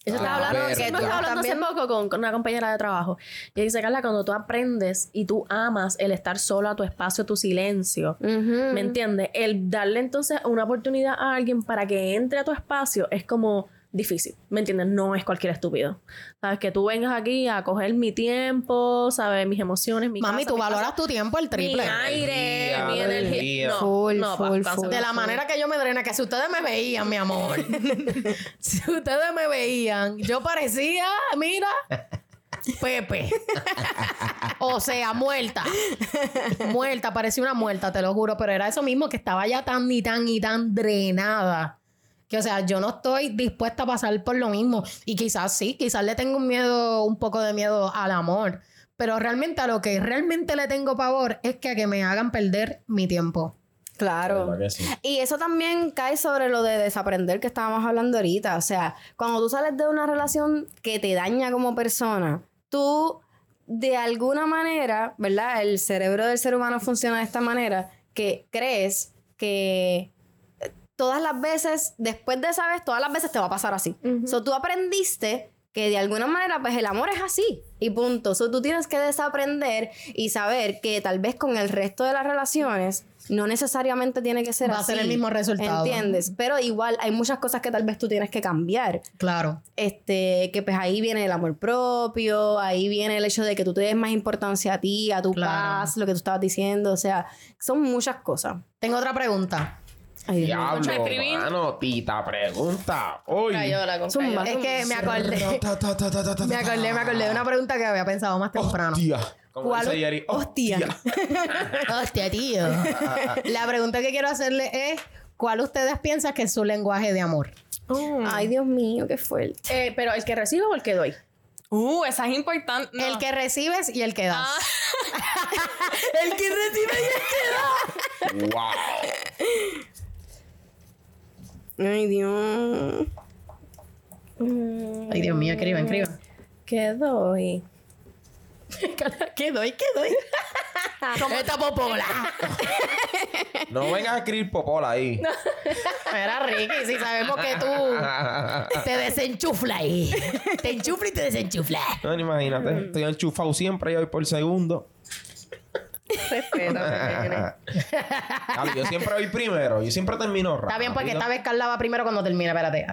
Eso estaba hablando,
verdad.
que estaba hablando hace poco con, con una compañera de trabajo. Y dice, Carla, cuando tú aprendes y tú amas el estar solo a tu espacio, tu silencio, ¿me entiendes? El darle entonces una oportunidad a alguien para que entre a tu espacio es como difícil. ¿Me entiendes? No es cualquier estúpido. Sabes, que tú vengas aquí a coger mi tiempo, ¿sabes? Mis emociones, mi
Mami,
casa,
tú
mi
valoras
casa,
tu tiempo el
mi
triple.
aire,
Energía,
mi
energía.
No,
Full,
no,
full.
De la manera que yo me drena, que si ustedes me veían, mi amor. si ustedes me veían, yo parecía, mira, Pepe. o sea, muerta. Muerta, parecía una muerta, te lo juro. Pero era eso mismo, que estaba ya tan y tan y tan drenada. Que, o sea, yo no estoy dispuesta a pasar por lo mismo. Y quizás sí, quizás le tengo un miedo, un poco de miedo al amor. Pero realmente a lo que realmente le tengo pavor es que a que me hagan perder mi tiempo.
Claro. Y eso también cae sobre lo de desaprender que estábamos hablando ahorita. O sea, cuando tú sales de una relación que te daña como persona, tú de alguna manera, ¿verdad? El cerebro del ser humano funciona de esta manera, que crees que todas las veces, después de esa vez, todas las veces te va a pasar así.
Ujú.
So, tú aprendiste que de alguna manera, pues el amor es así y punto. So, tú tienes que desaprender y saber que tal vez con el resto de las relaciones no necesariamente tiene que ser
Va a
así.
ser el mismo resultado.
¿Entiendes? Pero igual hay muchas cosas que tal vez tú tienes que cambiar.
Claro.
Este, que pues ahí viene el amor propio, ahí viene el hecho de que tú te des más importancia a ti, a tu
Claro.
paz, lo que tú estabas diciendo. O sea, son muchas cosas.
Tengo otra pregunta.
Ay.
Diablo,
escribí.
mano, tita pregunta.
Zumba.
crayola.
Es que me acordé. Me acordé, me acordé de una pregunta que había pensado más temprano.
Hostia. Como
¿Cuál-
dice Yeri,
Hostia. Hostia, tío. La pregunta que quiero hacerle es: ¿cuál ustedes piensan que es su lenguaje de amor?
Mm.
Ay, Dios mío, qué fuerte.
Eh, pero el que recibo o el que doy.
Uh, esa es importante. No.
El que recibes y el que das.
Ah,
El que recibe y el que
Wow.
Ay, Dios.
Mm.
Ay, Dios mío, escriban, escriban.
¿Qué doy?
¿Qué doy? ¿Qué doy? Esta popola.
No vengas a escribir popola ahí.
Era Ricky, si sabemos que tú te desenchuflas ahí. Te enchuflas y te desenchuflas.
No, imagínate. Estoy enchufado siempre y voy por segundo. Yo siempre voy primero. Yo siempre termino rápido.
Está bien, porque esta vez Carla va primero cuando termine. Espérate.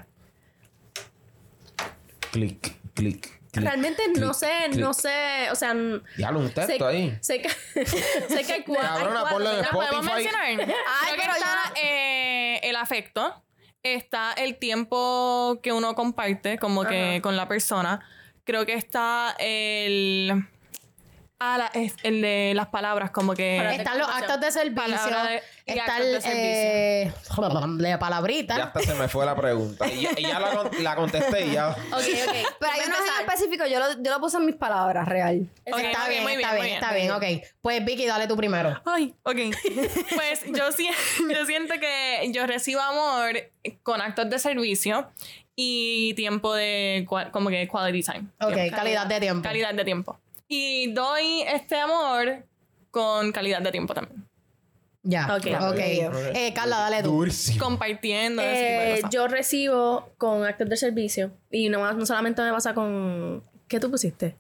Clic, clic.
Realmente no sé, no sé, o sea,
Diablo, un texto
sé,
ahí.
sé que sé que hay cua- hay
Cabrona,
cuatro,
ponlo en
¿verdad?
¿Lo podemos
Spotify.
mencionar? Creo que
pero
está eh, el afecto, está el tiempo que uno comparte, como que
Ajá.
con la persona. Creo que está el. Ah, la- es el de las palabras, como que.
Están los actos de servicio.
De-
está el. eh, de palabrita.
Ya hasta se me fue la pregunta. Y ya, y ya la, con- la contesté y ya.
Ok, ok.
Pero hay
Vamos a
uno en específico, yo lo, yo lo puse en mis palabras, real.
Está bien,
muy
está bien, está bien, ok. Pues Vicky, dale tú primero.
Ay, ok. Pues yo, si- yo siento que yo recibo amor con actos de servicio y tiempo de como que quality time.
Ok, calidad de tiempo.
Calidad de tiempo. Y doy este amor con calidad de tiempo también.
Ya.
Ok.
Ok.
Ok.
Eh, Carla, dale tú.
Durísimo.
Compartiendo ese tipo de
Eh,
cosas.
yo recibo con actos de servicio y no, no solamente me pasa con ¿qué tú pusiste?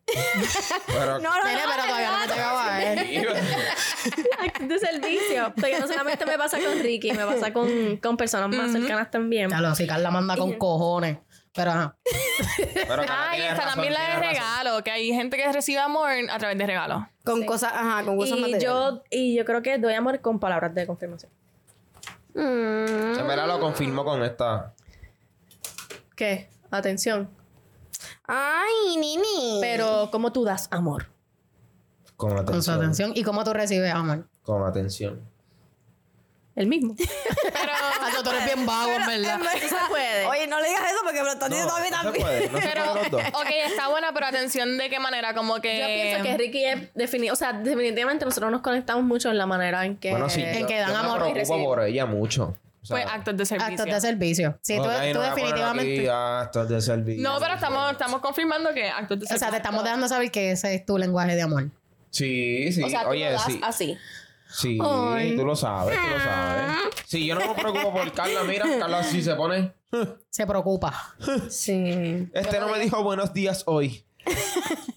Pero,
No, no,
Nene, pero todavía no me llegaba, ¿eh?
actos de servicio. Pero no solamente me pasa con Ricky, me pasa con, con personas más cercanas también.
Ya lo, si Carla manda con cojones. Pero ajá.
pero
Ah, y
razón,
también la de
razón.
regalo, que hay gente que recibe amor a través de regalos.
Con cosas, ajá, con cosas
Y
materiales.
yo, y yo creo que doy amor con palabras de confirmación.
Mm.
En verdad lo confirmo con esta.
¿Qué? Atención.
Ay, Nini.
Pero, ¿cómo tú das amor?
Con atención.
Con su atención. ¿Y cómo tú recibes amor?
Con atención.
El mismo.
Pero,
Ah, tú eres bien vago, en verdad.
Eso se puede.
Oye, no le digas eso porque me lo están
No,
diciendo a mí
no se
también.
puede. No se
pero,
puede los dos.
ok, está buena, pero atención de qué manera, como que...
Yo pienso que Ricky es defini o sea, definitivamente nosotros nos conectamos mucho en la manera en que
Bueno, sí.
en
yo-
que dan
yo
amor y
me preocupo
reciben.
por ella mucho. O sea,
Pues actos de servicio.
Actos de servicio. Sí, tú,
no
definitivamente.
aquí actos de servicio.
No, pero estamos, estamos confirmando que actos de
O
servicio.
sea, te estamos dejando saber que ese es tu lenguaje de amor.
Sí, sí.
O sea, tú
Oye,
lo das
sí.
así.
Sí,
Ay.
tú lo sabes, tú lo sabes. Sí, yo no me preocupo por Carla. Mira, Carla sí se pone.
Se preocupa.
Sí.
Este no me dijo buenos días hoy.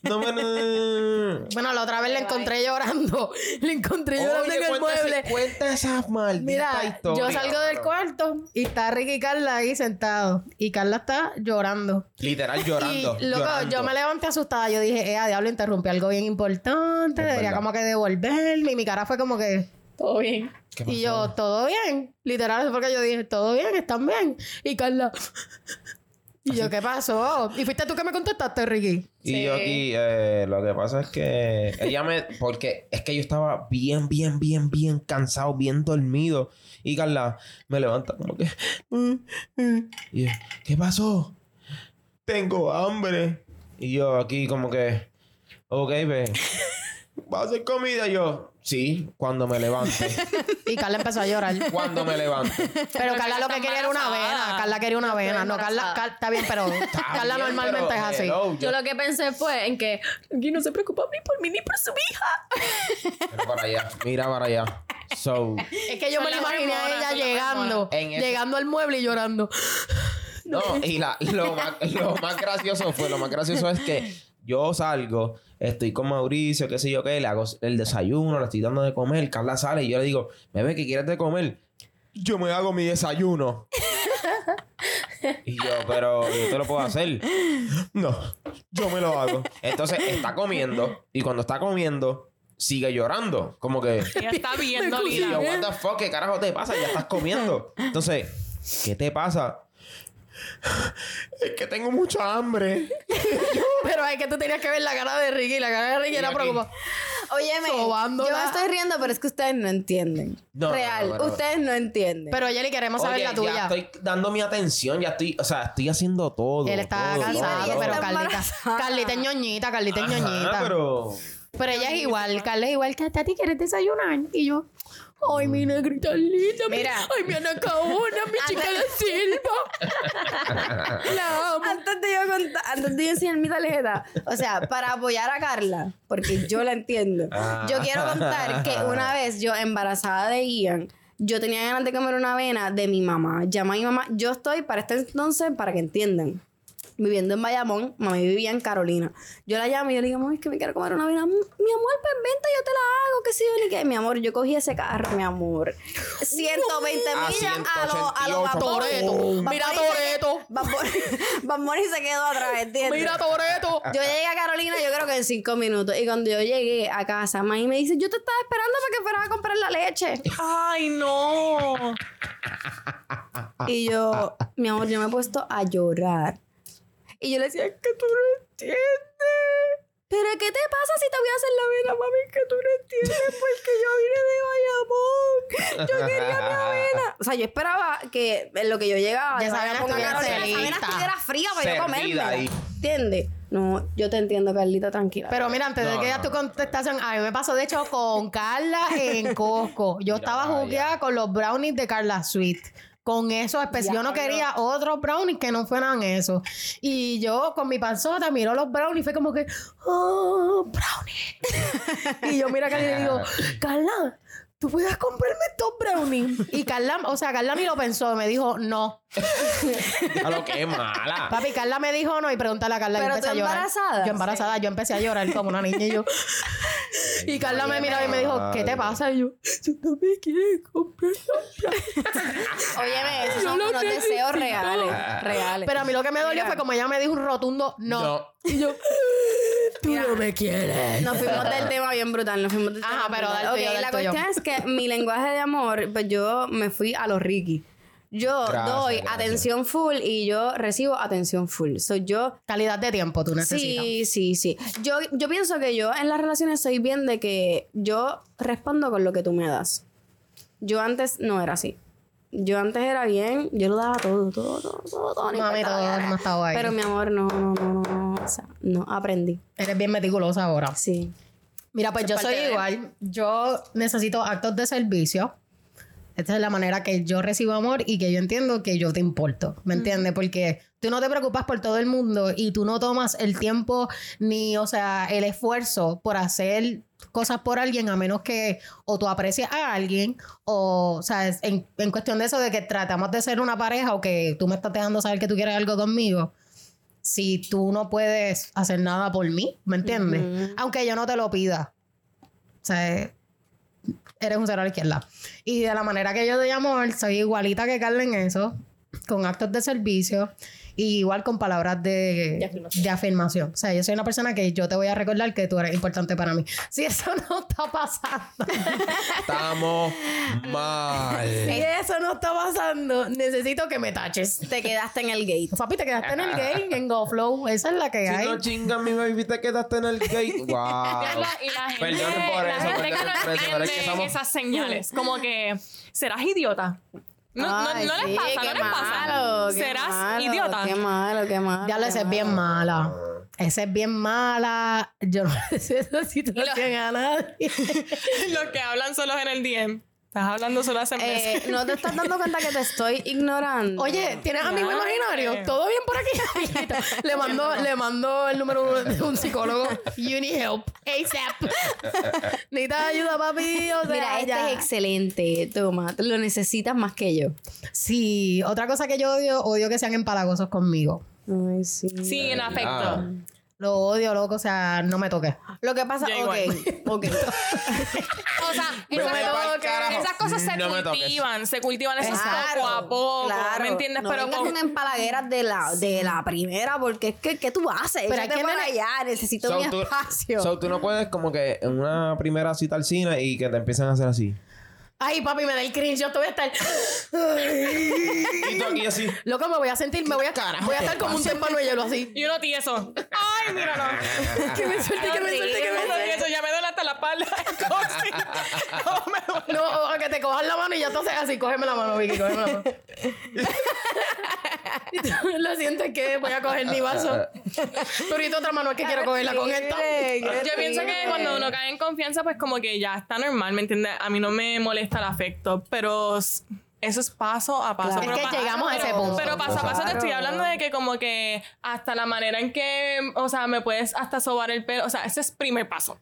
No me. no.
Bueno, la otra vez la encontré llorando. La encontré llorando
Oye,
en el
cuenta ese-
mueble.
Cuenta esas malditas
Mira,
historias.
yo salgo del cuarto y está Ricky y Carla ahí sentados. Y Carla está llorando.
Literal llorando.
y loco,
llorando.
yo me levanté asustada. Yo dije, eh, a diablo, interrumpí algo bien importante.
Es
Debería
verdad.
como que devolverme. Y mi cara fue como que.
Todo bien.
¿Qué
Y yo, todo bien. Literal, es porque yo dije, todo bien, están bien. Y Carla. Y yo, ¿qué pasó? Y fuiste tú que me contestaste, Ricky.
Y
Sí.
yo aquí, eh, lo que pasa es que ella me. Porque es que yo estaba bien, bien, bien, bien cansado, bien dormido. Y Carla me levanta como que. Y yo, ¿qué pasó? Tengo hambre. Y yo aquí como que. Ok, ve. ¿Vas a hacer comida? Y yo, sí, cuando me levante.
Y Carla empezó a llorar.
cuando me levante.
Pero Carla lo que quería era una avena. Carla quería una avena. No, Carla,
embarazada.
Car- está bien, pero Carla
Bien,
normalmente
pero,
es así.
hello,
Yo lo que pensé fue en que aquí no se preocupa ni por mí ni por su hija.
Mira para allá, mira para allá. So,
Es que yo
Son
me la
las
imaginé a
hormonas,
ella
son las
llegando,
hormonas. En ese-
llegando al mueble y llorando.
no, y la- lo, más, lo más gracioso fue, lo más gracioso es que yo salgo, estoy con Mauricio, qué sé yo qué, le hago el desayuno, le estoy dando de comer, Carla sale y yo le digo, bebé, ¿qué quieres de comer? Yo me hago mi desayuno. y yo, pero yo te lo puedo hacer. No, yo me lo hago. Entonces está comiendo y cuando está comiendo sigue llorando, como que
Ella está bien
Y yo, what the fuck, ¿qué carajo te pasa? Ya estás comiendo. Entonces, ¿qué te pasa? Es que tengo mucha hambre.
Pero es que tú tenías que ver la cara de Ricky. La cara de Ricky era preocupada.
Óyeme,
Sobándola.
yo me estoy riendo, pero es que ustedes no entienden.
No,
Real,
no, no, no.
ustedes no entienden.
Pero Jelly, queremos saber
Oye,
la tuya.
ya estoy dando mi atención, ya estoy, o sea, estoy haciendo todo.
Él está
todo,
cansado,
todo.
pero Carlita. Carlita es ñoñita, Carlita es ñoñita. Pero...
pero...
ella es igual, Carla es igual que a ti quieres desayunar. Y yo, ay, mi negrita linda. mi-
Mira.
Ay, mi anacaona, mi chica de Silva. La amo.
antes de yo contar, antes de yo enseñar mi tarjeta, o sea, para apoyar a Carla, porque yo la entiendo.
Ah.
Yo quiero contar que una vez yo embarazada de Ian, yo tenía ganas de comer una avena de mi mamá. Llamé a mi mamá. Yo estoy para este entonces, para que entiendan. Viviendo en Bayamón, mami vivía en Carolina. Yo la llamo y yo le digo, mami, es que me quiero comer una avena. Mi amor, pues vente, yo te la hago, que sí, ni qué. Mi amor, yo cogí ese carro, mi amor. 120
A
millas a lo, a lo
188.
Bad Bunny.
Toreto. Mira Toreto.
Bunny se quedó atrás, ¿entiendes?
Mira, Toreto.
Yo llegué a Carolina, yo creo que en cinco minutos. Y cuando yo llegué a casa, Mami me dice, yo te estaba esperando para que fueras a comprar la leche.
Ay, no.
Y yo, mi amor, yo me he puesto a llorar. Y yo le decía, es que tú no entiendes. Pero ¿qué te pasa si te voy a hacer la avena, mami? Que tú no entiendes porque yo vine de Bayamón. Yo quería mi avena. O sea, yo esperaba que en lo que yo llegaba,
Ya
de
esa avena
Bayamón a
estuviera
fría para yo
ahí.
¿Entiendes? No, yo te entiendo, Carlita, tranquila.
Pero mira, antes de
No,
que ya
no,
tu contestación, a mí me pasó de hecho con Carla en Costco. Yo
Mira,
estaba jugueada con los brownies de Carla Sweet. Con eso, espe- yo no quería otros brownies que no fueran eso. Y yo con mi panzota miro los brownies y fue como que, oh, brownies. y yo mira a Carla y le digo, Carla, tú puedes comprarme estos brownies. Y Carla, o sea, Carla ni lo pensó, me dijo no.
A lo que es mala.
Papi, Carla me dijo no y pregúntale a Carla. yo
Pero
empecé
tú
a llorar.
embarazada.
Yo embarazada, yo empecé a llorar como una niña y yo. y Carla me miraba y me dijo, ¿qué te pasa? Y yo, tú no me quieres comprar.
Óyeme, esos son
lo
unos deseos reales. Reales.
Pero a mí lo que me dolió
Mira.
fue como ella me dijo un rotundo no.
No.
Y yo, no me quieres.
Nos fuimos del tema bien brutal, nos fuimos del
Ajá,
tema
pero
brutal.
dale tuyo,
la
tuyo.
cuestión es que mi lenguaje de amor, pues yo me fui a los Ricky. Yo
Gracias,
doy
gracias.
atención full y yo recibo atención full. Soy yo
Calidad de tiempo tú necesitas.
Sí, sí, sí. Yo, yo pienso que yo en las relaciones soy bien de que yo respondo con lo que tú me das. Yo antes no era así. Yo antes era bien, yo lo daba todo, todo, todo, todo, todo. no
Mami, todo no estaba ahí.
Pero mi amor, no, no, no, no, sea, no, aprendí.
Eres bien meticulosa ahora.
Sí.
Mira, pues yo soy
de-
igual. Yo necesito actos de servicio. Esta es la manera que yo recibo amor y que yo entiendo que yo te importo. ¿Me entiendes? Porque tú no te preocupas por todo el mundo y tú no tomas el tiempo ni, o sea, el esfuerzo por hacer cosas por alguien a menos que o tú aprecias a alguien o, o sea, es en, en cuestión de eso de que tratamos de ser una pareja o que tú me estás dejando saber que tú quieres algo conmigo. Si tú no puedes hacer nada por mí, ¿me entiendes? Aunque yo no te lo pida. O sea, eres un cero a la izquierda. Y de la manera que yo doy amor, soy igualita que Carla en eso, con actos de servicio. Y igual con palabras de,
De afirmación.
de afirmación. O sea, yo soy una persona que yo te voy a recordar que tú eres importante para mí. Si eso no está pasando,
Estamos mal.
si eso no está pasando, necesito que me taches.
Te quedaste en el gate.
Papi, te quedaste en el game, en GoFlow. Esa es la que
Si
hay.
no chingas mi baby, te quedaste en el gate. Wow.
Y la, y la gente,
Perdonen por
la
eso,
gente que no entiende esas señales. Como que, ¿serás idiota? No, no-
Ay,
no
sí,
les pasa,
qué
no les pasa.
malo, qué
¿Serás
malo,
idiota?
Qué malo, qué malo.
Ya lo es bien mala. Esa es bien mala. Yo no sé esa situación a nadie.
Los que hablan solos en el DM. Estás hablando solo hace meses.
Eh, no te estás dando cuenta que te estoy ignorando.
Oye, ¿tienes amigo
Claro.
imaginario? ¿Todo bien por aquí? le mando, le mando el número de un psicólogo. You need help. ASAP. ¿Necesitas ayuda, papi? O sea,
Mira, este
ya.
es excelente. Toma, lo necesitas más que yo.
Sí, otra cosa que yo odio, odio que sean empalagosos conmigo.
Ay, sí.
Sí, en afecto.
Ah.
Lo odio, loco, o sea, no me toques.
Lo que pasa,
Yo
ok, ok.
O sea, esas,
pa'l carajo.
esas cosas se
No me toques.
cultivan, se cultivan
Claro,
poco a poco,
claro.
¿me entiendes?
No
Pero
vengas
con-
con empalagueras de la, de la primera, porque es que, ¿qué tú haces?
Pero
Pero
hay que
para
nene-
allá, necesito
So,
mi
tú-
espacio.
so, tú no puedes como que en una primera cita al cine y que te empiecen a hacer así.
Ay, papi, me da el cringe. Yo te voy a estar.
Y tú aquí así.
Loco, me voy a sentir, me voy a. Voy a estar como un tempano de hielo así.
Y uno tieso. Ay, mira, no.
Que me suelte, que me suelte, que me suelte.
tieso, ya me duele hasta la espalda. ¿Cómo me duele?
No, o que te cojas la mano y ya tú haces así. Cógeme la mano, Vicky, cógeme la mano. Lo siento, es que voy a coger mi vaso. Ahorita otra mano es que quiero cogerla con esta.
Yo pienso que cuando uno cae en confianza, pues como que ya está normal, ¿me entiendes? A mí no me molesta el afecto, pero eso es paso a paso.
Claro.
Pero
Es que llegamos a ese punto.
Pero paso a paso te estoy hablando de que como que hasta la manera en que, o sea, me puedes hasta sobar el pelo, o sea, ese es primer paso.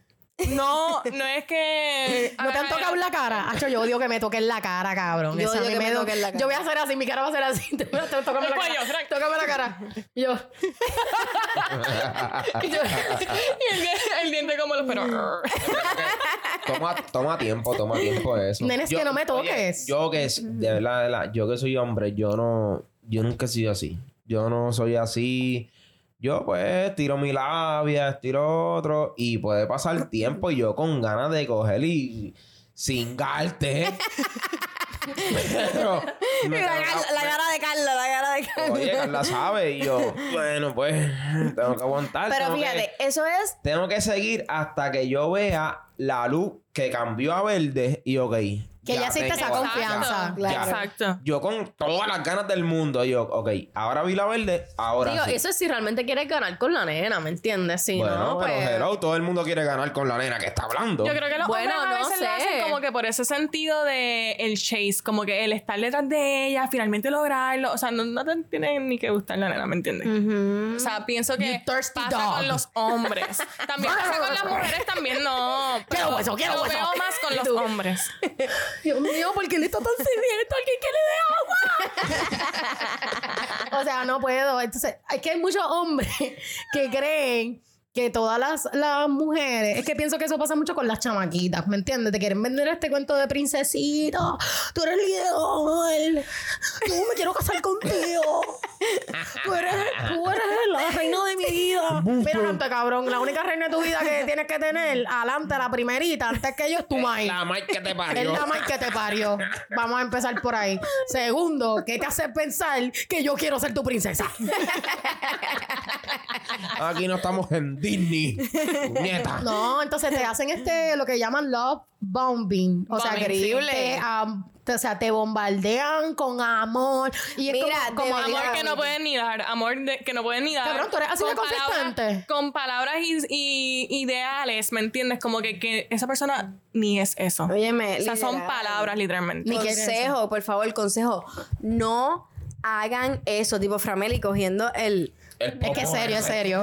No, no es que...
¿No te han tocado la cara? Acho, yo odio que me toquen la cara, cabrón.
Yo
Eso a
odio
mí
que me
do-
toquen la cara.
Yo voy a hacer así, mi cara va a ser así. Tócame
El
la
cuello,
cara.
Frank.
Tócame la cara. Y yo. Y yo-
Y el, el diente como los pero
Toma, toma tiempo, toma tiempo eso.
Nene, es que no me toques.
yo que, es- de verdad, de verdad, yo que soy hombre, yo no, yo nunca he sido así. Yo no soy así. Yo pues tiro mi labia, tiro otro y puede pasar tiempo y yo con ganas de coger y cingarte. Pero
La, la cara de Carla, la cara de Carla.
Oye, Carla sabe y yo, bueno, pues tengo que aguantar.
Pero
que-
fíjate, eso es
tengo que seguir hasta que yo vea la luz que cambió a verde y ok.
Que ya existe esa
tengo-
confianza.
ya.
Exacto.
Yo con todas las ganas del mundo, yo, ok, ahora vi la verde, ahora
Digo,
sí.
eso es si realmente quieres ganar con la nena, ¿me entiendes? Si
bueno,
no,
pero
pues.
hello, todo el mundo quiere ganar con la nena que está hablando.
Yo creo que los
Bueno,
hombres a
no
veces lo
sé.
hacen como que por ese sentido de el chase, como que el estar detrás de ella, finalmente lograrlo. O sea, no, no te tiene ni que gustar la nena, ¿me entiendes? O sea, pienso que
You thirsty
pasa
dog.
con los hombres. También pasa con las mujeres, también no.
Quiero
Pero
hueso, quiero
lo
hueso.
veo más con los hombres.
Dios mío, ¿por qué le está tan sediento? ¿Alguien que le dé agua? o sea, no puedo. Entonces, hay que hay muchos hombres que creen que todas las, las mujeres, es que pienso que eso pasa mucho con las chamaquitas, ¿me entiendes? Te quieren vender este cuento de princesita, tú eres líder, tú me quiero casar contigo, tú eres, tú eres la reina de mi vida. Mira, cante, cabrón, la única reina de tu vida que tienes que tener, adelante, la primerita, antes que yo es tu maíz.
La Mike que te
Es
parió.
la más que te parió. Vamos a empezar por ahí. Segundo, ¿qué te hace pensar que yo quiero ser tu princesa?
Aquí no estamos en Disney. Nieta.
No, entonces te hacen este, lo que llaman love bombing. O sea, te- o sea, te bombardean con amor. Y es
Mira,
como, como
de
amor
que no pueden ni dar, amor de- que no pueden ni dar.
Cabrón, tú eres así de
Con palabras-
consistente.
Con palabras y, y ideales, ¿me entiendes? Como que, que esa persona ni es eso.
Óyeme,
o sea, son palabras literalmente.
Ni
consejo, por favor, consejo. No hagan eso, tipo Frameli cogiendo el.
El
Es que es serio, es serio.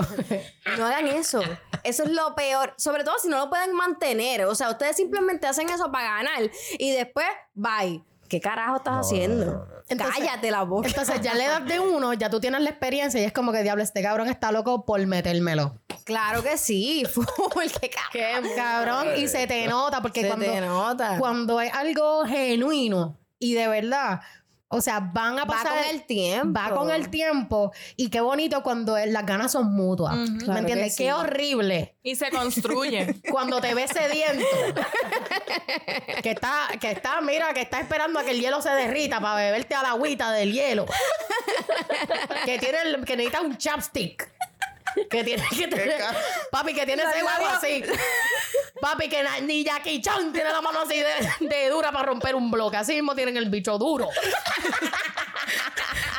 No hagan eso. Eso es lo peor. Sobre todo si no lo pueden mantener. O sea, ustedes simplemente hacen eso para ganar y después, bye. ¿Qué carajo estás haciendo?
Entonces-
Cállate la boca.
Entonces, ya a la edad de uno, ya tú tienes la experiencia y es como que, diablo, este cabrón está loco por metérmelo.
claro que sí. Full, qué ca-
Qué cabrón. Y se te nota, porque
Se
cuando,
te nota.
cuando es algo genuino y de verdad, o sea, van a
Va
pasar.
con el tiempo.
Va con el tiempo. Y qué bonito cuando las ganas son mutuas. ¿Me
Claro
entiendes?
sí.
Qué horrible
Y se construye.
cuando te ves sediento. que está, que está, mira, que está esperando a que el hielo se derrita para beberte a la agüita del hielo. que tiene el- que necesita un chapstick. Que tiene que tener, papi, que tiene ese huevo así. Papi, que ni Jackie Chan tiene la mano así de, de dura para romper un bloque. Así mismo tienen el bicho duro.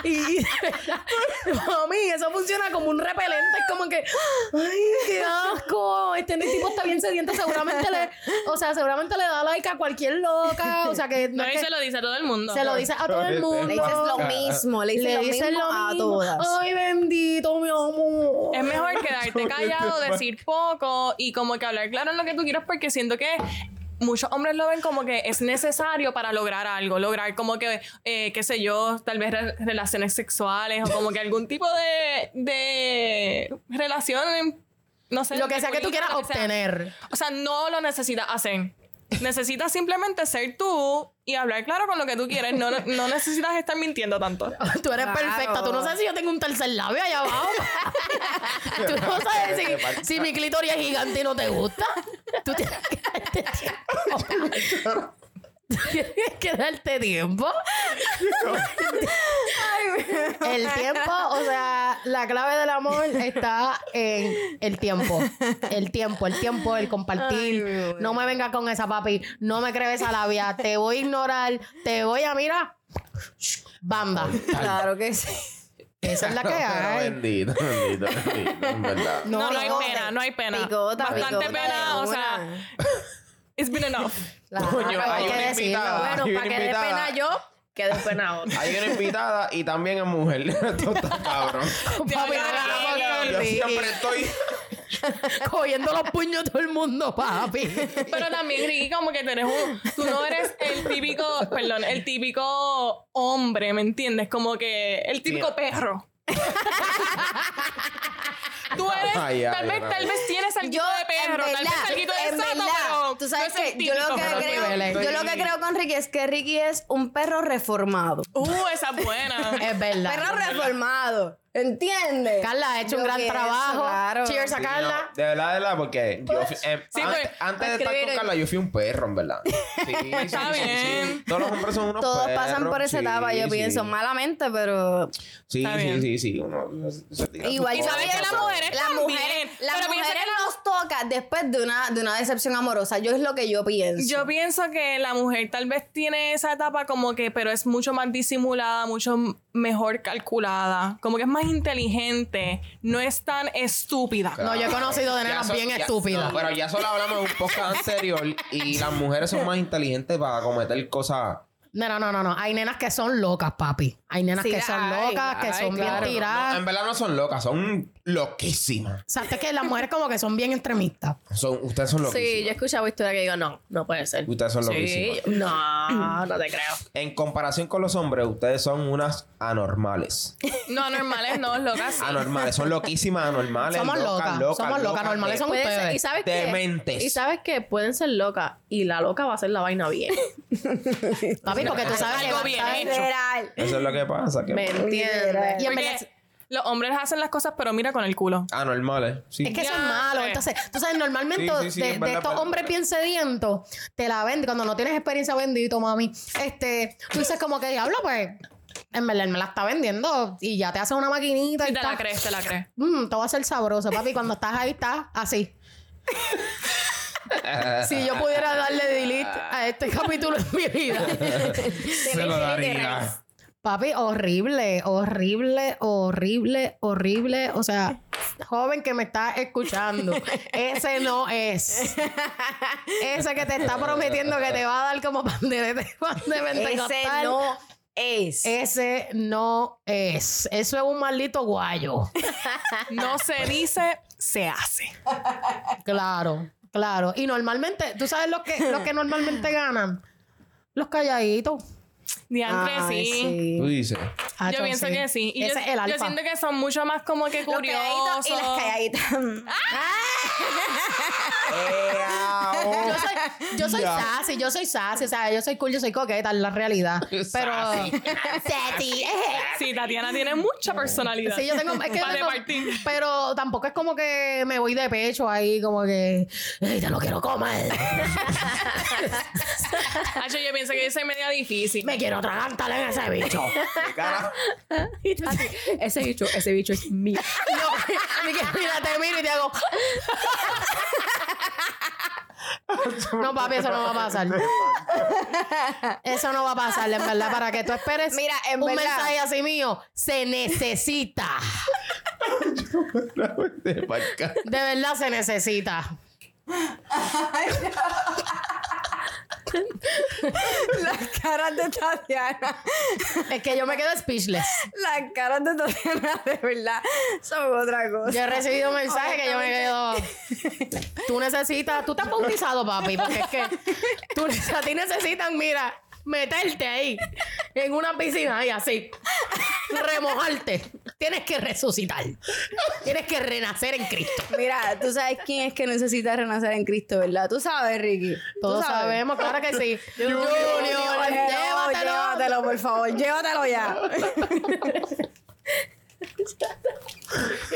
Y a mí eso funciona como un repelente. Es como que, ay, qué asco. Este tipo está bien sediento. Seguramente le, o sea, seguramente le da like a cualquier loca. O sea, que
No,
es
y
que
se lo dice a todo el mundo.
se lo dice a todo el mundo.
Le dices lo mismo, le dices
Le
lo
dicen
mismo
lo
a todas.
Ay, bendito, mi amor.
Es mejor quedarte callado, decir poco y como que hablar claro en lo que tú quieras porque siento que muchos hombres lo ven como que es necesario para lograr algo, lograr como que, eh, qué sé yo, tal vez re- relaciones sexuales o como que algún tipo de, de relación, no sé.
Lo que sea que tú quieras
sea.
obtener.
O sea, no lo necesitas hacer. Necesitas simplemente ser tú y hablar claro con lo que tú quieres. No, no necesitas estar mintiendo tanto.
Tú eres
Claro.
perfecta. Tú no sabes si yo tengo un tercer labio allá abajo. Tú no sabes si, si mi clítoris es gigante y no te gusta. Tú tienes que. Tienes que darte tiempo. El tiempo, o sea, la clave del amor está en el tiempo. El tiempo, el tiempo, el compartir. no me venga con esa papi. No me crees esa labia. Te voy a ignorar. Te voy a, mira, banda.
Claro que sí.
Esa es la que hay.
Bendito, bendito, bendito, en verdad.
No, no, hay pena, no hay pena.
Picota,
Bastante
picota
pena, o sea, it's been enough.
Coño,
hay
una
decirlo.
invitada.
Bueno,
hay una
para que dé pena yo, que dé pena otro.
Hay una invitada y también es mujer. Esto está cabrón. Yo siempre estoy.
Cogiendo los puños de todo el mundo, papi.
Pero también, Ricky, como que tú eres un... Tú no eres el típico... Perdón, el típico hombre, ¿me entiendes? Como que el típico
Sí.
perro. Tú eres...
Ay, ay,
tal, vez,
ay.
tal vez tienes algo
Yo,
de perro, tal vez
verdad,
algo de sato, pero...
tú sabes
no es el
que yo lo que, creo, yo lo que creo con Ricky es que Ricky es un perro reformado.
Uh, esa es buena.
Es verdad.
Perro reformado. ¿Entiendes?
Carla ha hecho un gran trabajo.
claro.
Cheers a
Sí,
Carla.
no, de verdad, de verdad, porque yo fui, eh,
Sí,
antes,
pues,
antes de estar con Carla, yo fui un perro, en verdad. Sí, sí,
Está bien.
sí. Todos los hombres son unos
Todos
perros.
pasan por esa
sí,
etapa, yo
sí.
pienso, malamente, pero
Sí,
Está
sí,
bien.
sí, sí. Uno se- tira
igual
Y sabes que las
pero-
mujeres
las
también.
mujeres, las mujeres nos toca después de una, de una decepción amorosa. Yo es lo que yo pienso.
Yo pienso que la mujer tal vez tiene esa etapa como que, pero es mucho más disimulada, mucho mejor calculada, como que es más inteligente, no es tan estúpida.
No, yo he conocido de nenas bien
ya-
estúpidas.
no, pero ya solo hablamos un podcast anterior y las mujeres son más inteligentes para cometer cosas.
No, no, no, no, no. Hay nenas que son locas, papi. Hay nenas
Sí,
que son locas, que son
claro.
bien
No,
tiradas.
en verdad no son locas, son loquísimas.
O sea, es que las mujeres como que son bien extremistas.
Son, ustedes son
Sí,
loquísimas.
yo he escuchado historias que digo, no, no puede ser.
Ustedes son
Sí,
loquísimas.
no, no te creo.
En comparación con los hombres, ustedes son unas anormales.
No, normales no, locas. sí.
Anormales, son loquísimas, anormales.
Somos locas, somos locas, normales son
ser-
ustedes.
y sabes qué?
Dementes.
Y sabes que pueden ser locas y la loca va a hacer la vaina bien.
Papi, porque tú sabes
Algo
que
bien hecho.
Literal.
Eso es lo que pasa. Que
¿Me entiendes?
Y en
Porque
verdad-
los hombres hacen las cosas, pero mira con el culo.
Anormales, sí.
Es que eso es malo.
eh.
Entonces, tú sabes, normalmente
Sí, sí, sí,
de,
es
de
verdad,
estos hombres bien sedientos, te la venden. Cuando no tienes experiencia bendito, mami, este, tú dices como que diablo, pues, en verdad, él me la está vendiendo y ya te hace una maquinita
Si
y
te la crees, te la crees.
Mm, todo va a ser sabroso, papi. Cuando estás ahí, estás así. Si yo pudiera darle delete a este capítulo en mi vida.
Se lo daría.
Papi, horrible, horrible, horrible, horrible. O sea, joven que me está escuchando, ese no es. Ese que te está prometiendo que te va a dar como pan de, pan de
Ese
pentecostal.
no es.
Ese no es. Eso es un maldito guayo.
No se dice, se hace.
Claro, claro. Y normalmente, ¿tú sabes lo que, lo que normalmente ganan? Los calladitos.
Diantre,
Ay,
sí.
Tú dices.
Yo pienso
sí.
que sí. Y yo,
Ese es el
yo
alfa.
siento que son mucho más como que
Los
curiosos.
calladitos y las calladitas.
Yo soy, yo soy
Ya.
sassy, yo soy sassy, o sea, yo soy cool, yo soy coqueta, en la realidad. Pero.
Sassy.
Sí, Tatiana tiene mucha personalidad.
Sí, yo tengo. Es que tengo- pero tampoco es como que me voy de pecho ahí, como que. "Ey, te lo quiero comer.
Hacho, yo pienso que yo soy media difícil.
me quiero tragantar en ese bicho.
¿Qué cara?
ese bicho, ese bicho es mío.
Yo, mira, te miro y te hago. No, papi, eso no va a pasar. Eso no va a pasar, en verdad. Para que tú esperes
Mira, en
un
verdad.
mensaje así mío, se necesita.
De
verdad se necesita.
Las caras de Tatiana.
Es que yo me quedo speechless.
Las caras de Tatiana, de verdad, son otra cosa.
Yo he recibido mensajes que yo me quedo. Tú necesitas. Tú estás bautizado, papi, porque es que tú, a ti necesitan, mira, meterte ahí en una piscina y así, remojarte. Tienes que resucitar. Tienes que renacer en Cristo.
Mira, tú sabes quién es que necesita renacer en Cristo, ¿verdad? Tú sabes, Ricky.
Todos sabemos, claro que sí.
Junior, eh,
llévatelo.
Llévatelo, por favor, llévatelo ya.